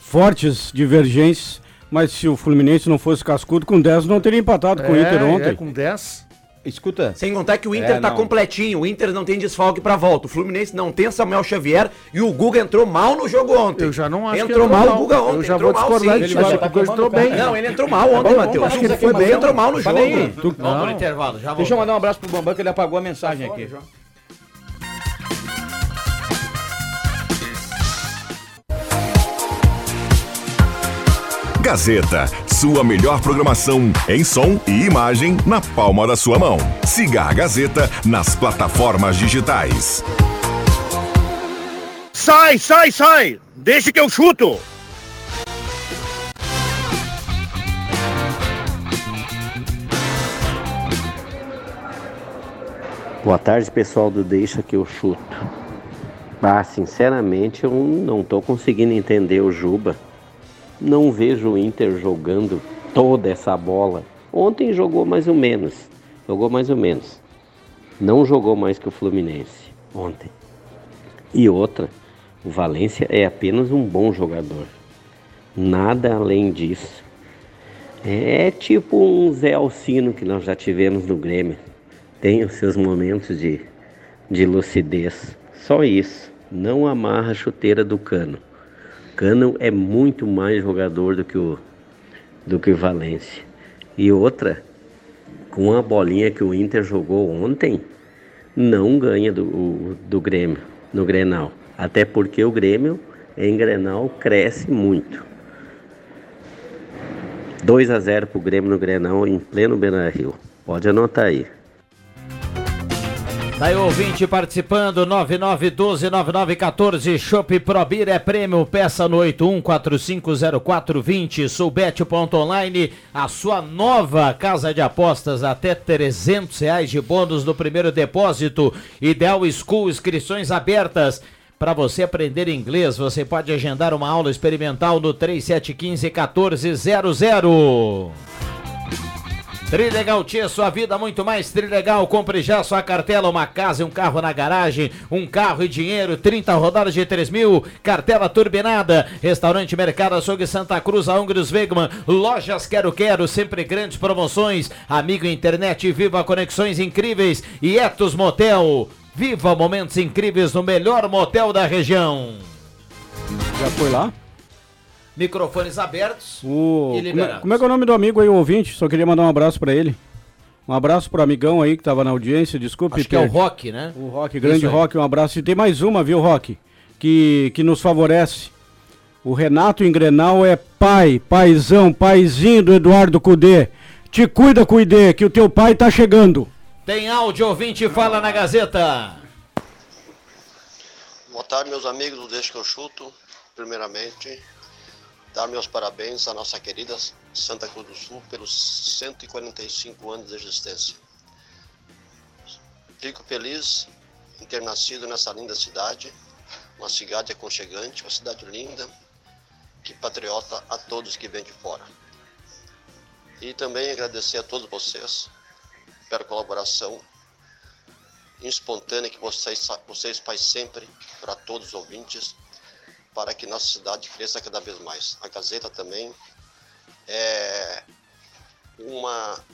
fortes divergências, mas se o Fluminense não fosse cascudo, com 10 não teria empatado com o Inter ontem. É, com 10. Escuta. Sem contar que o Inter É, tá não. completinho, o Inter não tem desfalque pra volta. O Fluminense não tem Samuel Xavier e o Guga entrou mal no jogo ontem. Eu já não acho entrou que mal, o Guga ontem. Eu já entrou vou mal, discordar. Ele Acho que o Guga entrou bem. Não, ele entrou mal ontem, Matheus. acho que ele foi bem. entrou mal no jogo. Falei. Vamos pro Não. intervalo, já Deixa eu mandar um abraço pro Bambam que ele apagou a mensagem aqui. Gazeta, sua melhor programação em som e imagem na palma da sua mão. Siga a Gazeta nas plataformas digitais. Sai, sai, sai! Deixa que eu chuto! Boa tarde, pessoal do Deixa que eu chuto. Ah, sinceramente, eu não tô conseguindo entender o Juba. Não vejo o Inter jogando toda essa bola. Ontem jogou mais ou menos. Jogou mais ou menos. Não jogou mais que o Fluminense ontem. E outra, o Valência é apenas um bom jogador. Nada além disso. É tipo um Zé Alcino que nós já tivemos no Grêmio. Tem os seus momentos de, de lucidez. Só isso. Não amarra a chuteira do Cano. Cano é muito mais jogador do que o, do que o Valência. E outra, com a bolinha que o Inter jogou ontem, não ganha do, do Grêmio, no Grenal. Até porque o Grêmio em Grenal cresce muito. 2 a 0 para o Grêmio no Grenal em pleno Beira-Rio. Pode anotar aí. Aí o ouvinte participando, 9912-9914, Shop Probir é prêmio, peça no 81450420, soubete.online, a sua nova casa de apostas, até 300 reais de bônus no primeiro depósito, Ideal School, inscrições abertas, para você aprender inglês, você pode agendar uma aula experimental no 3715 1400. Trilegal Tia, sua vida muito mais Trilegal. Compre já sua cartela, uma casa e um carro na garagem, um carro e dinheiro, 30 rodadas de 3 mil, cartela turbinada, restaurante Mercado Açougue Santa Cruz, a Ungros Wegman, lojas Quero Quero, sempre grandes promoções, amigo internet, viva conexões incríveis e Etos Motel. Viva momentos incríveis no melhor motel da região. Já foi lá? Microfones abertos O... e Como, é, liberados. como é que é o nome do amigo aí, o ouvinte? Só queria mandar um abraço pra ele. Um abraço pro amigão aí que tava na audiência, desculpe. Acho que é o. Rock, né? O Rock, grande. Rock, um abraço. E tem mais uma, viu, Rock? Que, que nos favorece. O Renato Engrenal é pai, paizão, paizinho do Eduardo Cudê. Te cuida, Cudê, que o teu pai tá chegando. Tem áudio, ouvinte, fala na Gazeta. Boa tarde, meus amigos do Deixa que eu chuto. Primeiramente, dar meus parabéns à nossa querida Santa Cruz do Sul pelos 145 anos de existência. Fico feliz em ter nascido nessa linda cidade, uma cidade aconchegante, uma cidade linda, que patriota a todos que vêm de fora. E também agradecer a todos vocês pela colaboração espontânea que vocês, vocês fazem sempre para todos os ouvintes, para que nossa cidade cresça cada vez mais. A Gazeta também é uma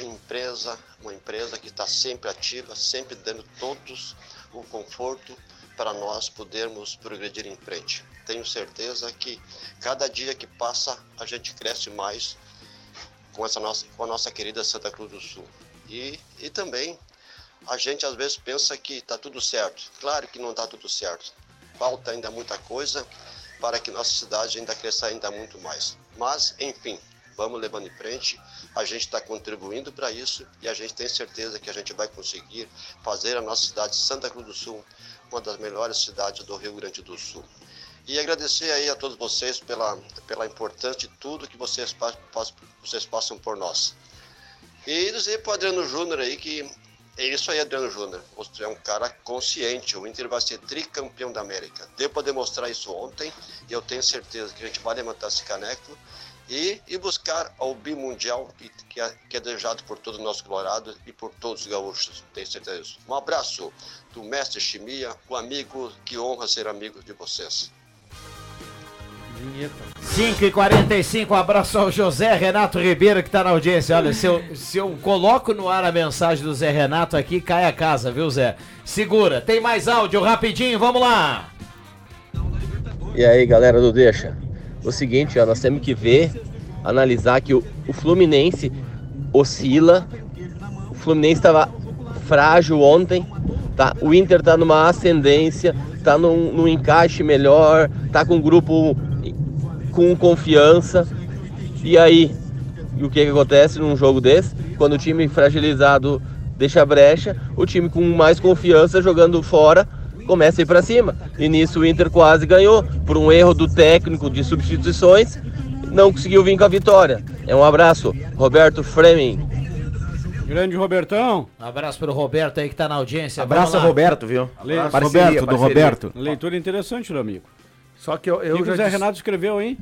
empresa, uma empresa que está sempre ativa, sempre dando todos o conforto para nós podermos progredir em frente. Tenho certeza que cada dia que passa a gente cresce mais com essa nossa, com a nossa querida Santa Cruz do Sul. E, e também a gente às vezes pensa que está tudo certo. Claro que não está tudo certo. Falta ainda muita coisa para que nossa cidade ainda cresça ainda muito mais. Mas, enfim, vamos levando em frente. A gente está contribuindo para isso e a gente tem certeza que a gente vai conseguir fazer a nossa cidade Santa Cruz do Sul uma das melhores cidades do Rio Grande do Sul. E agradecer aí a todos vocês pela, pela importância de tudo que vocês, vocês passam por nós. E dizer para o Adriano Júnior aí que é isso aí, Adriano Júnior. Você é um cara consciente. O Inter vai ser tricampeão da América. Deu para demonstrar isso ontem e eu tenho certeza que a gente vai levantar esse caneco e, e buscar ao bimundial que, que, é, que é desejado por todo o nosso Colorado e por todos os gaúchos. Tenho certeza disso. Um abraço do mestre Chimia, o amigo que honra ser amigo de vocês. 5 e 45 abraço ao José Renato Ribeiro que tá na audiência. Olha, se eu, se eu coloco no ar a mensagem do Zé Renato aqui, cai a casa, viu, Zé? Segura, tem mais áudio, rapidinho, vamos lá. E aí, galera do Deixa? O seguinte, ó, nós temos que ver, analisar que o, o Fluminense oscila. O Fluminense estava frágil ontem, tá? O Inter tá numa ascendência, tá num, num encaixe melhor, tá com um grupo com confiança. E aí, e o que, que acontece num jogo desse? Quando o time fragilizado deixa brecha, o time com mais confiança jogando fora começa a ir para cima. E nisso o Inter quase ganhou, por um erro do técnico de substituições, não conseguiu vir com a vitória. É um abraço, Roberto Fremen. Grande Robertão. Um abraço pro Roberto aí que tá na audiência. Abraço. Roberto, viu? Abraço, Roberto, do Roberto. Leitura interessante, meu amigo. Só que eu, O eu que já o Zé disse- Renato escreveu, hein?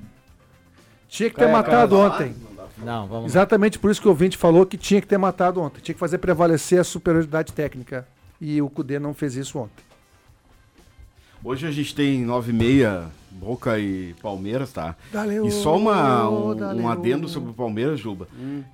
tinha que ter É, matado cara, ontem. Não, vamos lá. Exatamente por isso que o ouvinte falou que tinha que ter matado ontem. Tinha que fazer prevalecer a superioridade técnica. E o Cudê não fez isso ontem. Hoje a gente tem 9 e meia, Boca e Palmeiras, tá? Valeu, e só uma, um, um adendo sobre o Palmeiras, Juba.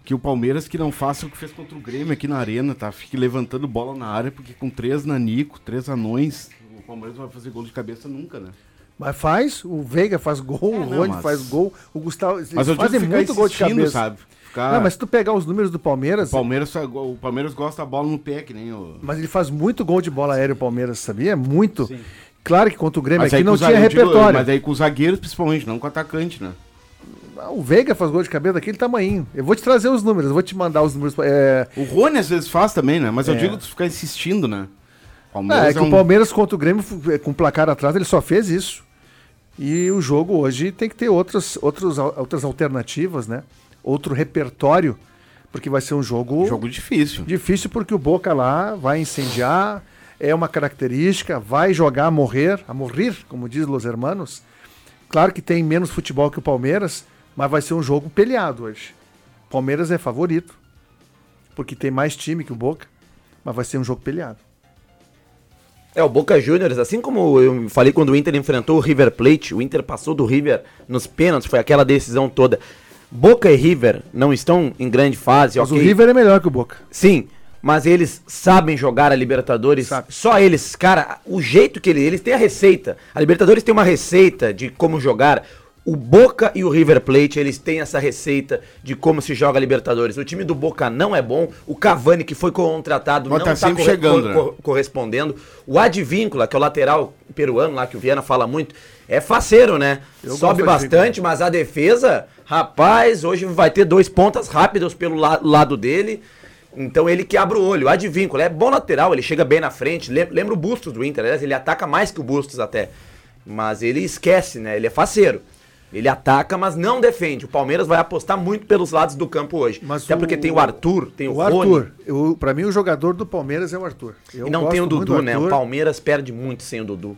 Que o Palmeiras que não faça o que fez contra o Grêmio aqui na arena, tá? Fique levantando bola na área, porque com três nanico, três anões, o Palmeiras não vai fazer gol de cabeça nunca, né? Mas faz, o Veiga faz gol, o não, Rony mas- faz gol, o Gustavo. Mas eu fazem muito gol de cabeça. sabe? Ficar- Não, mas se tu pegar os números do Palmeiras. O Palmeiras, fa- o Palmeiras gosta da bola no pé, que nem o. Mas ele faz muito gol de bola aérea, o Palmeiras, sabia? Muito. Claro que contra o Grêmio Mas aqui não tinha zagueiros- eu digo, repertório. mas aí com os zagueiros, principalmente, não com o atacante, né? O Veiga faz gol de cabeça daquele tamanho. Eu vou te trazer os números, eu vou te mandar os números. É, O Rony às vezes faz também, né? Mas eu É. digo tu ficar insistindo, né? Ah, é que o Palmeiras contra o Grêmio, é, com o placar atrás, ele só fez isso. E o jogo hoje tem que ter outras, outros, al- outras alternativas, né? Outro repertório, porque vai ser um jogo... Jogo difícil. Difícil porque o Boca lá vai incendiar, é uma característica, vai jogar a morrer, a morrer, como diz Los Hermanos. Claro que tem menos futebol que o Palmeiras, mas vai ser um jogo peleado hoje. Palmeiras é favorito, porque tem mais time que o Boca, mas vai ser um jogo peleado. É, o Boca Juniors, assim como eu falei quando o Inter enfrentou o River Plate, o Inter passou do River nos pênaltis, foi aquela decisão toda. Boca e River não estão em grande fase, Mas ok? o River é melhor que o Boca. Sim, mas eles sabem jogar a Libertadores. Só eles, cara, o jeito que eles. Eles têm a receita. A Libertadores tem uma receita de como jogar. O Boca e o River Plate, eles têm essa receita de como se joga a Libertadores. O time do Boca não é bom. O Cavani, que foi contratado, Mas não tá está sempre chegando, né? correspondendo. O Advíncula, que é o lateral peruano lá, que o Viana fala muito, é faceiro, né? Eu Sobe bastante, mas a defesa, rapaz, hoje vai ter dois pontas rápidos pelo la- lado dele. Então ele que abre o olho. O Advíncula é bom lateral, ele chega bem na frente. Lem- Lembra o Bustos do Inter, aliás, ele ataca mais que o Bustos até. Mas ele esquece, né? Ele é faceiro. Ele ataca, mas não defende. O Palmeiras vai apostar muito pelos lados do campo hoje. até porque tem o Arthur, tem o, O Rony. Arthur. Eu, pra mim, o jogador do Palmeiras é o Arthur. Eu E não tem o Dudu, né? O. Palmeiras perde muito sem o Dudu.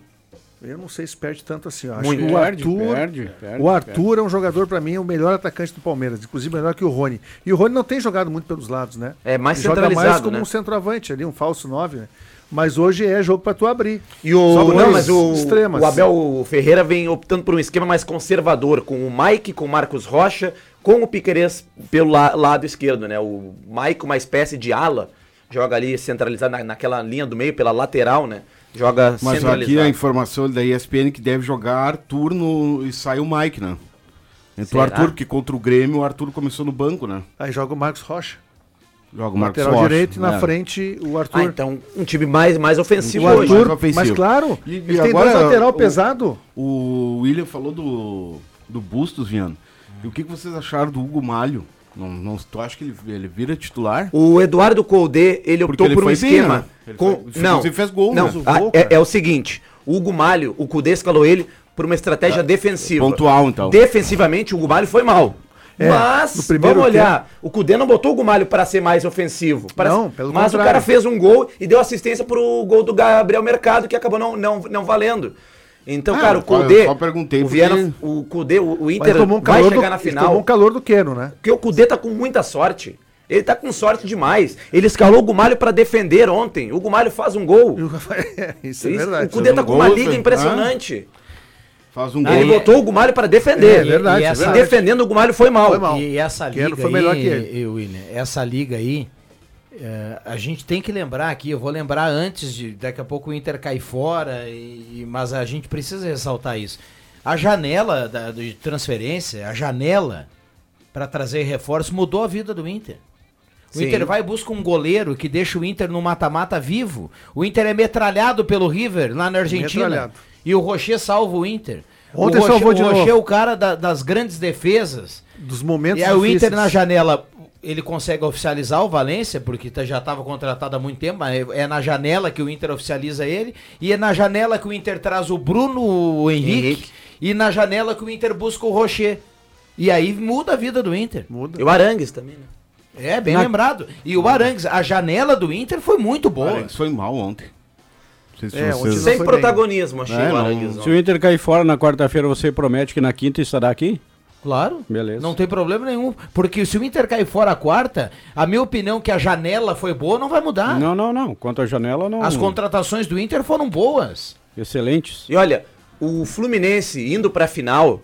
Eu não sei se perde tanto assim. Eu acho Muito. que o Perde, Arthur, perde, perde, o Arthur é um jogador, pra mim, o melhor atacante do Palmeiras. Inclusive, melhor que o Rony. E o Rony não tem jogado muito pelos lados, né? É mais Ele joga mais centralizado, como né? um centroavante ali, um falso 9, né? Mas hoje é jogo pra tu abrir. E o, Só não, mas o, extremas. o Abel Ferreira vem optando por um esquema mais conservador, com o Mike, com o Marcos Rocha, com o Piquerez pelo la- lado esquerdo, né? O Mike, uma espécie de ala, joga ali centralizado na- naquela linha do meio, pela lateral, né? Joga Mas centralizado. aqui a informação da ESPN que deve jogar Arthur no, e sai o Mike, né? Entrou o Será? Arthur, porque contra o Grêmio o Arthur começou no banco, né? Aí joga o Marcos Rocha. Joga o Marcos Lateral Rocha, direito e na é. frente o Arthur. Ah, então um time mais, mais ofensivo o hoje. Arthur, mais ofensivo. mas claro, E- ele e tem agora, dois lateral o- pesado. O William falou do, do Bustos, Viano. E o que, que vocês acharam do Hugo Malho? Não, não, tu acha que ele, ele vira titular? O Eduardo Colde, ele optou ele por um foi bem, esquema. né? Ele com... foi- não, inclusive fez gol, não. né? ah, Gol, é, é o seguinte: o Hugo Malho, o Cudê escalou ele por uma estratégia defensiva. pontual, então. Defensivamente, o Hugo Malho foi mal. É, mas, no primeiro vamos olhar, o Cudê não botou o Hugo Malho para ser mais ofensivo. Para- Não, pelo mas contrário. o cara fez um gol e deu assistência pro gol do Gabriel Mercado, que acabou não, não, não valendo. Então, Ah, cara, o Cudê. eu só perguntei o Viana, porque- o Cudê, o, o Inter tomou um vai calor, chegar do, na final. tomou um calor do Queno, né? Porque o Cudê tá com muita sorte. Ele tá com sorte demais. Ele escalou o Gumalho pra defender ontem. O Gumalho faz um gol. Isso é verdade. O Cudê tá um com uma gol, liga né? impressionante. Faz um Ah, ele gol. botou o Gumalho pra defender. É verdade, E, é essa- verdade. defendendo o Gumalho foi mal. Foi mal. E essa Quero liga foi aí, melhor que ele. William, essa liga aí, eh, a gente tem que lembrar aqui, eu vou lembrar antes de, daqui a pouco o Inter cai fora, e, e- mas a gente precisa ressaltar isso. A janela da- de transferência, a janela para trazer reforço mudou a vida do Inter. O Sim. Inter vai e busca um goleiro que deixa o Inter no mata-mata vivo. O Inter é metralhado pelo River lá na Argentina. Metralhado. E o Rocher salva o Inter. Ontem o Rocher, salvou de o Rocher é o cara da- das grandes defesas. Dos momentos E aí o difíceis. Inter na janela, ele consegue oficializar o Valência, porque tá- já estava contratado há muito tempo, mas é- é na janela que o Inter oficializa ele, e é na janela que o Inter traz o Bruno Henrique, Henrique. e na janela que o Inter busca o Rocher. E aí muda a vida do Inter. Muda. E o Arangues também, né? É, bem Na- lembrado. E o Arangues, a janela do Inter foi muito boa. Arangues foi mal ontem. Se É, vocês- Sem protagonismo, achei É, o não- Arangues. Se o Inter cair fora na quarta-feira, você promete que na quinta estará aqui? Claro. Beleza. Não tem problema nenhum. Porque se o Inter cair fora a quarta, a minha opinião que a janela foi boa não vai mudar. Não, não, não. Quanto à janela, não. As contratações do Inter foram boas. Excelentes. E olha, o Fluminense indo pra final,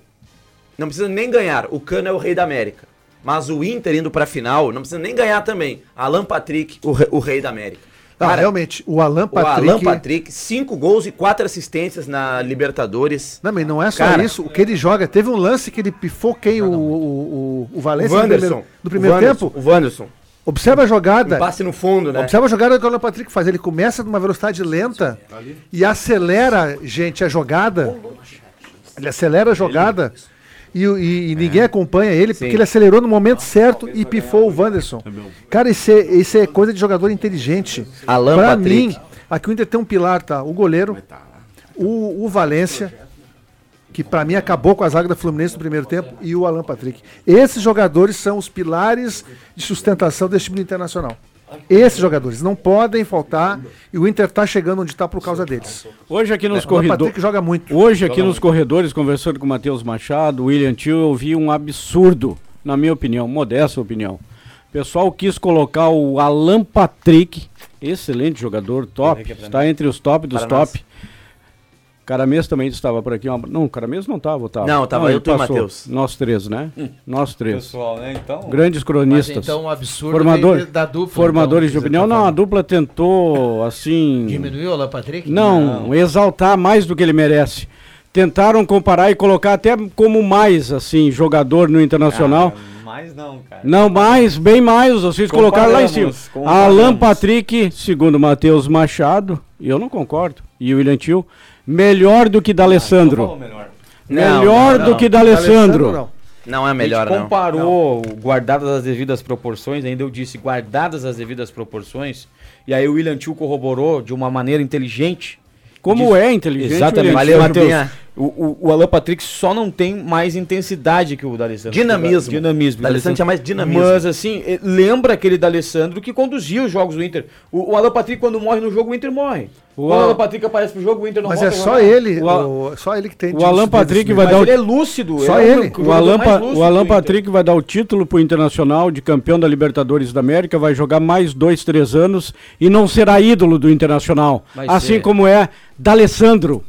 não precisa nem ganhar. O Cano é o rei da América. Mas o Inter indo pra final, não precisa nem ganhar também. Alan Patrick, o, re- o rei da América. Não, Cara, realmente, o Alan o Patrick. Alan Patrick, cinco gols e quatro assistências na Libertadores. Não, mas não é só Cara, isso. O que ele joga. Teve um lance que ele pifou quem? O, o, o, o O Valência no primeiro, no primeiro o Wanderson, tempo. O Wanderson. Observa a jogada. Um passe no fundo, né? Observa a jogada que o Alan Patrick faz. Ele começa numa velocidade lenta e acelera, gente, a jogada. Ele acelera a jogada e, e- e ninguém acompanha ele porque ele acelerou no momento certo e pifou o Wanderson. Cara, isso é, isso é coisa de jogador inteligente. Alan pra Patrick. mim, aqui o Inter tem um pilar, tá? O goleiro, o, o Valência, que pra mim acabou com a zaga da Fluminense no primeiro tempo, e o Alan Patrick. Esses jogadores são os pilares de sustentação desse time internacional. Esses jogadores não podem faltar e o Inter tá chegando onde tá por causa deles. Hoje aqui nos Alan corredores. Joga muito. Hoje aqui nos corredores, conversando com o Matheus Machado, William Tio, eu vi um absurdo, na minha opinião, modesta opinião. O pessoal quis colocar o Alan Patrick, excelente jogador, top, está entre os top dos Para nós. top. Caramês também estava por aqui. Não, Caramês não estava, Otávio. Não, tava eu, e passou. Matheus. Nós três, né? Nós três. Pessoal, né? Então. Grandes cronistas. Mas então o absurdo Formador, da dupla, formadores então, de opinião. tá não, a dupla tentou, assim... Diminuiu o Alan Patrick? Não, exaltar mais do que ele merece. Tentaram comparar e colocar até como mais, assim, jogador no Internacional. Mas não, cara. Não, mais, bem mais, vocês colocaram lá em cima. Alan Patrick, segundo Matheus Machado, e eu não concordo, e o William Tio, melhor do que D'Alessandro. Falou melhor. Não, Melhor não, do não. que D'Alessandro. não. Não é melhor, a gente não. comparou o guardadas as devidas proporções, ainda eu disse guardadas as devidas proporções, e aí o William Tio corroborou de uma maneira inteligente. Como Disse- é inteligente, Exatamente. William Valeu, Matheus. O, o, o Alan Patrick só não tem mais intensidade que o D'Alessandro. Dinamismo. Dinamismo. D'Alessandro tinha mais dinamismo. Mas assim, eh, lembra aquele D'Alessandro que conduzia os jogos do Inter. O, o Alan Patrick, quando morre no jogo, o Inter morre. O quando o Al- Alan Patrick aparece pro jogo, o Inter não Mas volta é só ele, O só ele que tem o Alan de- Patrick vai Mas dar o- ele é lúcido. Só é ele. o Alan, mais Pa- lúcido o Alan. Patrick vai dar o título pro Internacional de campeão da Libertadores da América, vai jogar mais dois, três anos e não será ídolo do Internacional. Vai assim ser. como é D'Alessandro.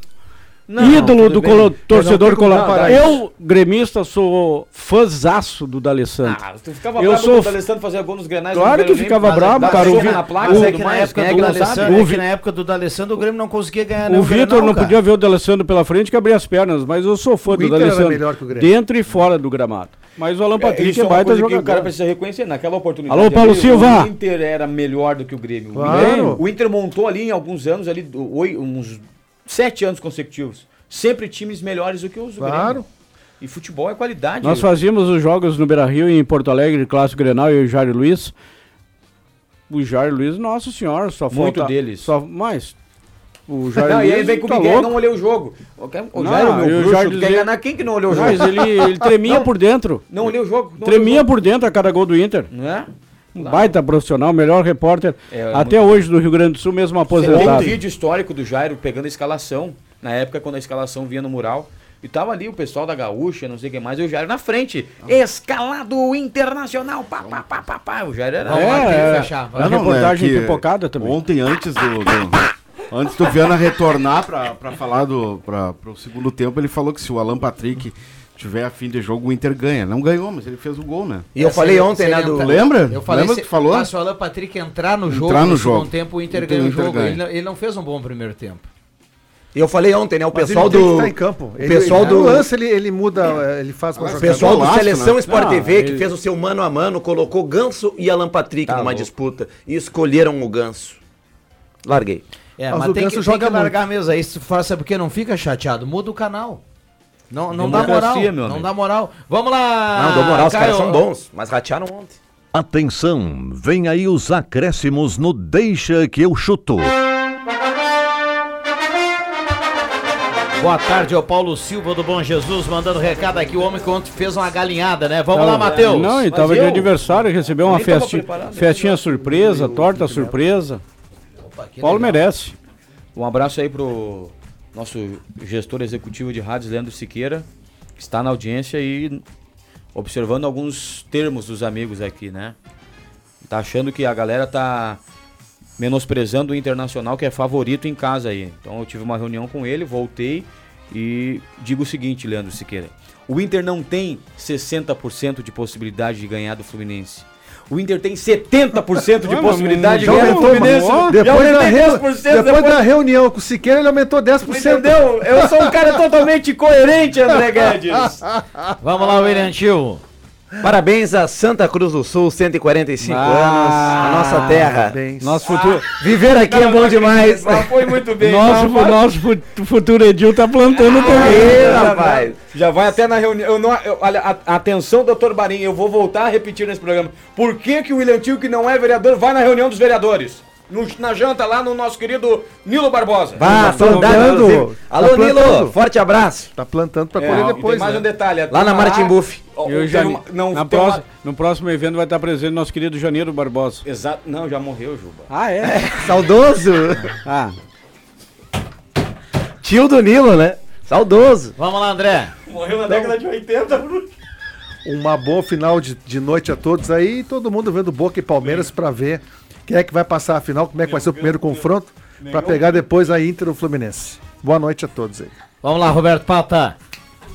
Não, ídolo do colo- torcedor colorado. Eu, gremista, sou fãzaço do D'Alessandro. Ah, tu ficava Eu bravo sou o D'Alessandro fazia gol nos grenais. Claro no que ficava bravo, dava cara, o soco Vi- na placa, Mas tudo é que na época é do D'Alessandro, é O que na época do D'Alessandro o Grêmio não conseguia ganhar O Vitor não podia ver o D'Alessandro pela frente que abria as pernas, mas eu sou fã O do Inter era D'Alessandro. melhor que o Grêmio. Dentro e fora do gramado. Mas o Alan É, Patrick é, é baita jogador. o cara precisa reconhecer. Naquela oportunidade. Alô, Paulo ali, Silva. O Inter era melhor do que o Grêmio. O Claro. O Inter montou ali em alguns anos, ali, uns sete anos consecutivos. Sempre times melhores do que os do Claro. Grêmio. E futebol é qualidade. Nós fazíamos os jogos no Beira Rio e em Porto Alegre, Clássico Grenal, eu e o Jair Luiz. O Jair Luiz, nossa senhora, só Muito falta- deles. Só, mas o Jair Não, Luiz e aí vem com o tá Miguel, não olhei o jogo. O Jair, Não, Jair, o e meu bruxo, Jair quer enganar quem que não olhou o jogo? Mas ele, ele tremia Não. por dentro. Não olhei o jogo. Não Tremia jogo. por dentro a cada gol do Inter. Não é? Um baita profissional, melhor repórter É, até muito- hoje do Rio Grande do Sul, mesmo Você tem um aposentado. vídeo histórico do Jairo pegando a escalação, na época quando a escalação vinha no mural. E tava ali o pessoal da Gaúcha, não sei o que mais, e o Jairo na frente. Escalado internacional, pá, pá, pá, pá, pá. O Jairo era... Que É, fechar. a reportagem que pipocada também. Ontem, antes do, do- antes do Viana retornar pra, pra falar do pra, pro segundo tempo, ele falou que se o Alan Patrick tiver a fim de jogo, o Inter ganha. Não ganhou, mas ele fez o gol, né? E eu É, falei se- ontem, se né, do... Lembra? Eu falei Lembra se, que tu falou? ah, se o Alan Patrick entrar no jogo Entrar no no jogo. segundo tempo, o Inter Então ganha o Inter jogo. ganha. Ele, não- ele não fez um bom primeiro tempo. E eu falei ontem, né, o Mas pessoal ele tem que do... em campo. O Ele, pessoal ele- do... no lance ele, ele muda, eh, ele faz O pessoal do golaço, Seleção né? Sport Ah, TV, que fez o seu mano a mano, colocou Ganso e Alan Patrick Tá numa louco. disputa. E escolheram o Ganso. Larguei. É, Mas mas, o tem, que, joga tem que largar mesmo. Aí se faça porque não fica chateado, muda o canal. Não, não dá moral. Não dá moral. Vamos lá. Não, dou moral, os caras Caio. são bons, mas ratearam ontem. Atenção, vem aí os acréscimos no Deixa que eu chuto. Boa tarde, é o Paulo Silva do Bom Jesus, mandando recado aqui. O homem que ontem fez uma galinhada, né? Vamos lá, Matheus. Não, ele tava Mas de eu- aniversário, recebeu uma festinha surpresa, torta surpresa. Paulo merece. Um abraço aí pro nosso gestor executivo de rádios, Leandro Siqueira, que está na audiência e observando alguns termos dos amigos aqui, né? Tá achando que a galera tá menosprezando o Internacional, que é favorito em casa aí. Então eu tive uma reunião com ele, voltei e digo o seguinte, Leandro Siqueira. O Inter não tem 60% de possibilidade de ganhar do Fluminense. O Inter tem 70% de Ué, possibilidade de ganhar aumentou, Fluminense. Depois, da, reu- 10% depois da reunião com o Siqueira, ele aumentou 10%. Entendeu? Eu sou um cara totalmente coerente, André Guedes. Vamos lá, William Tio. Parabéns a Santa Cruz do Sul, 145 Ah, anos, a nossa terra. Parabéns. Nosso futuro, Viver aqui é bom demais. foi muito bem. nosso, fu- nosso fu- futuro Edil tá plantando também. Ê, rapaz. Já vai até na reunião. Eu não, eu- olha, a- atenção, doutor Barim, eu vou voltar a repetir nesse programa. Por que, que o William Tio, que não é vereador, vai na reunião dos vereadores? No- na janta lá no nosso querido Nilo Barbosa. Vá, Tá plantando. Tá Alô, Nilo, plantando. forte abraço. Tá plantando pra É, colher e depois, tem mais né? um detalhe. Lá na Martin Buff. E tem Jane- uma- não, na próxima- uma- No próximo evento vai estar presente nosso querido Janeiro Barbosa. Exato. Não, já morreu, Juba. Ah, é? Saudoso. Ah, Tio do Nilo, né? Saudoso. Vamos lá, André. Morreu na década de 80, Bruno. Uma boa final de, de noite a todos aí. Todo mundo vendo Boca e Palmeiras pra ver quem é que vai passar a final, como é que vai ser o primeiro confronto, pra pegar depois a Inter ou Fluminense. Boa noite a todos aí. Vamos lá, Roberto Pata.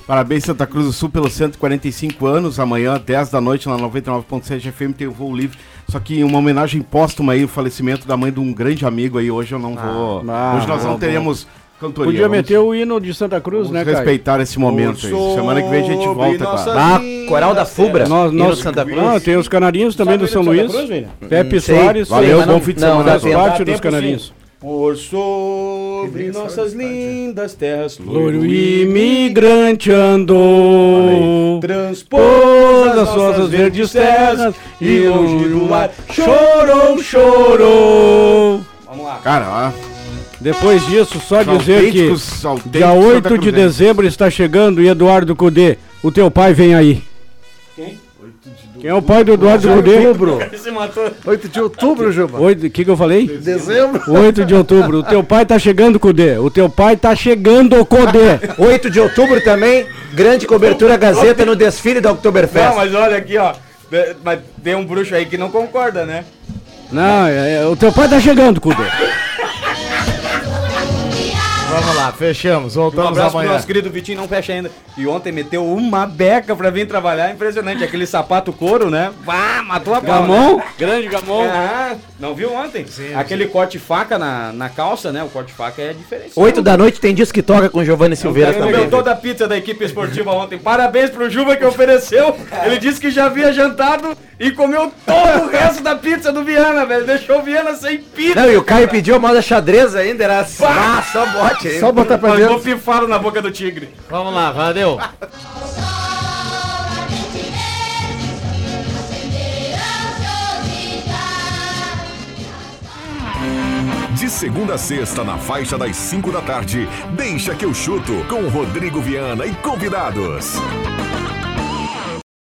Parabéns Santa Cruz do Sul pelos 145 anos. Amanhã, 10 da noite, na 99.7 FM, tem o voo livre. Só que uma homenagem póstuma aí, o falecimento da mãe de um grande amigo aí. Hoje eu não vou. ah, hoje nós não bom, teremos cantoria. podia Vamos- meter o hino de Santa Cruz, vamos né, cara? respeitar esse momento aí. Semana que vem a gente volta, cara. Ah, Coral da Fubra. Nós, Hino nós, Santa Cruz. Ah, tem os canarinhos também do São Luís. Pepe Hum. Soares. Valeu, bom não- fim de não, semana. Parte dos canarinhos. Por sobre nossas lindas terras, Loiro imigrante andou, transpôs as suas verdes terras e longe do mar chorou, chorou. Vamos lá. Cara, ó. Depois disso, só dizer que dia 8 de dezembro está chegando e Eduardo Cudê, o teu pai vem aí. Quem? Quem é o pai do Eduardo Cudê? Outubro. Se matou. 8 de outubro, Juba. O que, que eu falei? Dezembro. 8 de outubro. O teu pai tá chegando, Cudê. O teu pai tá chegando, Cudê. 8 de outubro também, grande cobertura Gazeta no desfile da Não, Oktoberfest. mas olha aqui, ó. Mas tem um bruxo aí que não concorda, né? Não, é- é- o teu pai tá chegando, Cudê. Vamos lá, fechamos. Um Voltamos abraço pro amanhã. nosso querido Vitinho, não fecha ainda. E ontem meteu uma beca pra vir trabalhar, impressionante. Aquele sapato couro, né? Vá, matou a pau. Gamon? né? Grande Gamon. Ah, não viu ontem? Aquele corte faca na, na calça, né? O corte faca é diferente. 8 da noite tem disco que toca com Giovanni Silveira Ele também. comeu toda a pizza da equipe esportiva ontem. Parabéns pro Juba que ofereceu. Ele disse que já havia jantado e comeu todo o resto da pizza do Viana, velho. Deixou o Viana sem pizza. Não, e o Caio pediu a moda xadrez ainda, era assim. Ah, só bote aí. Só botar pra Mandou dentro. pifaro na boca do tigre. Vamos lá, valeu. De segunda a sexta, na faixa das 5 da tarde, deixa que eu chuto com Rodrigo Viana e convidados.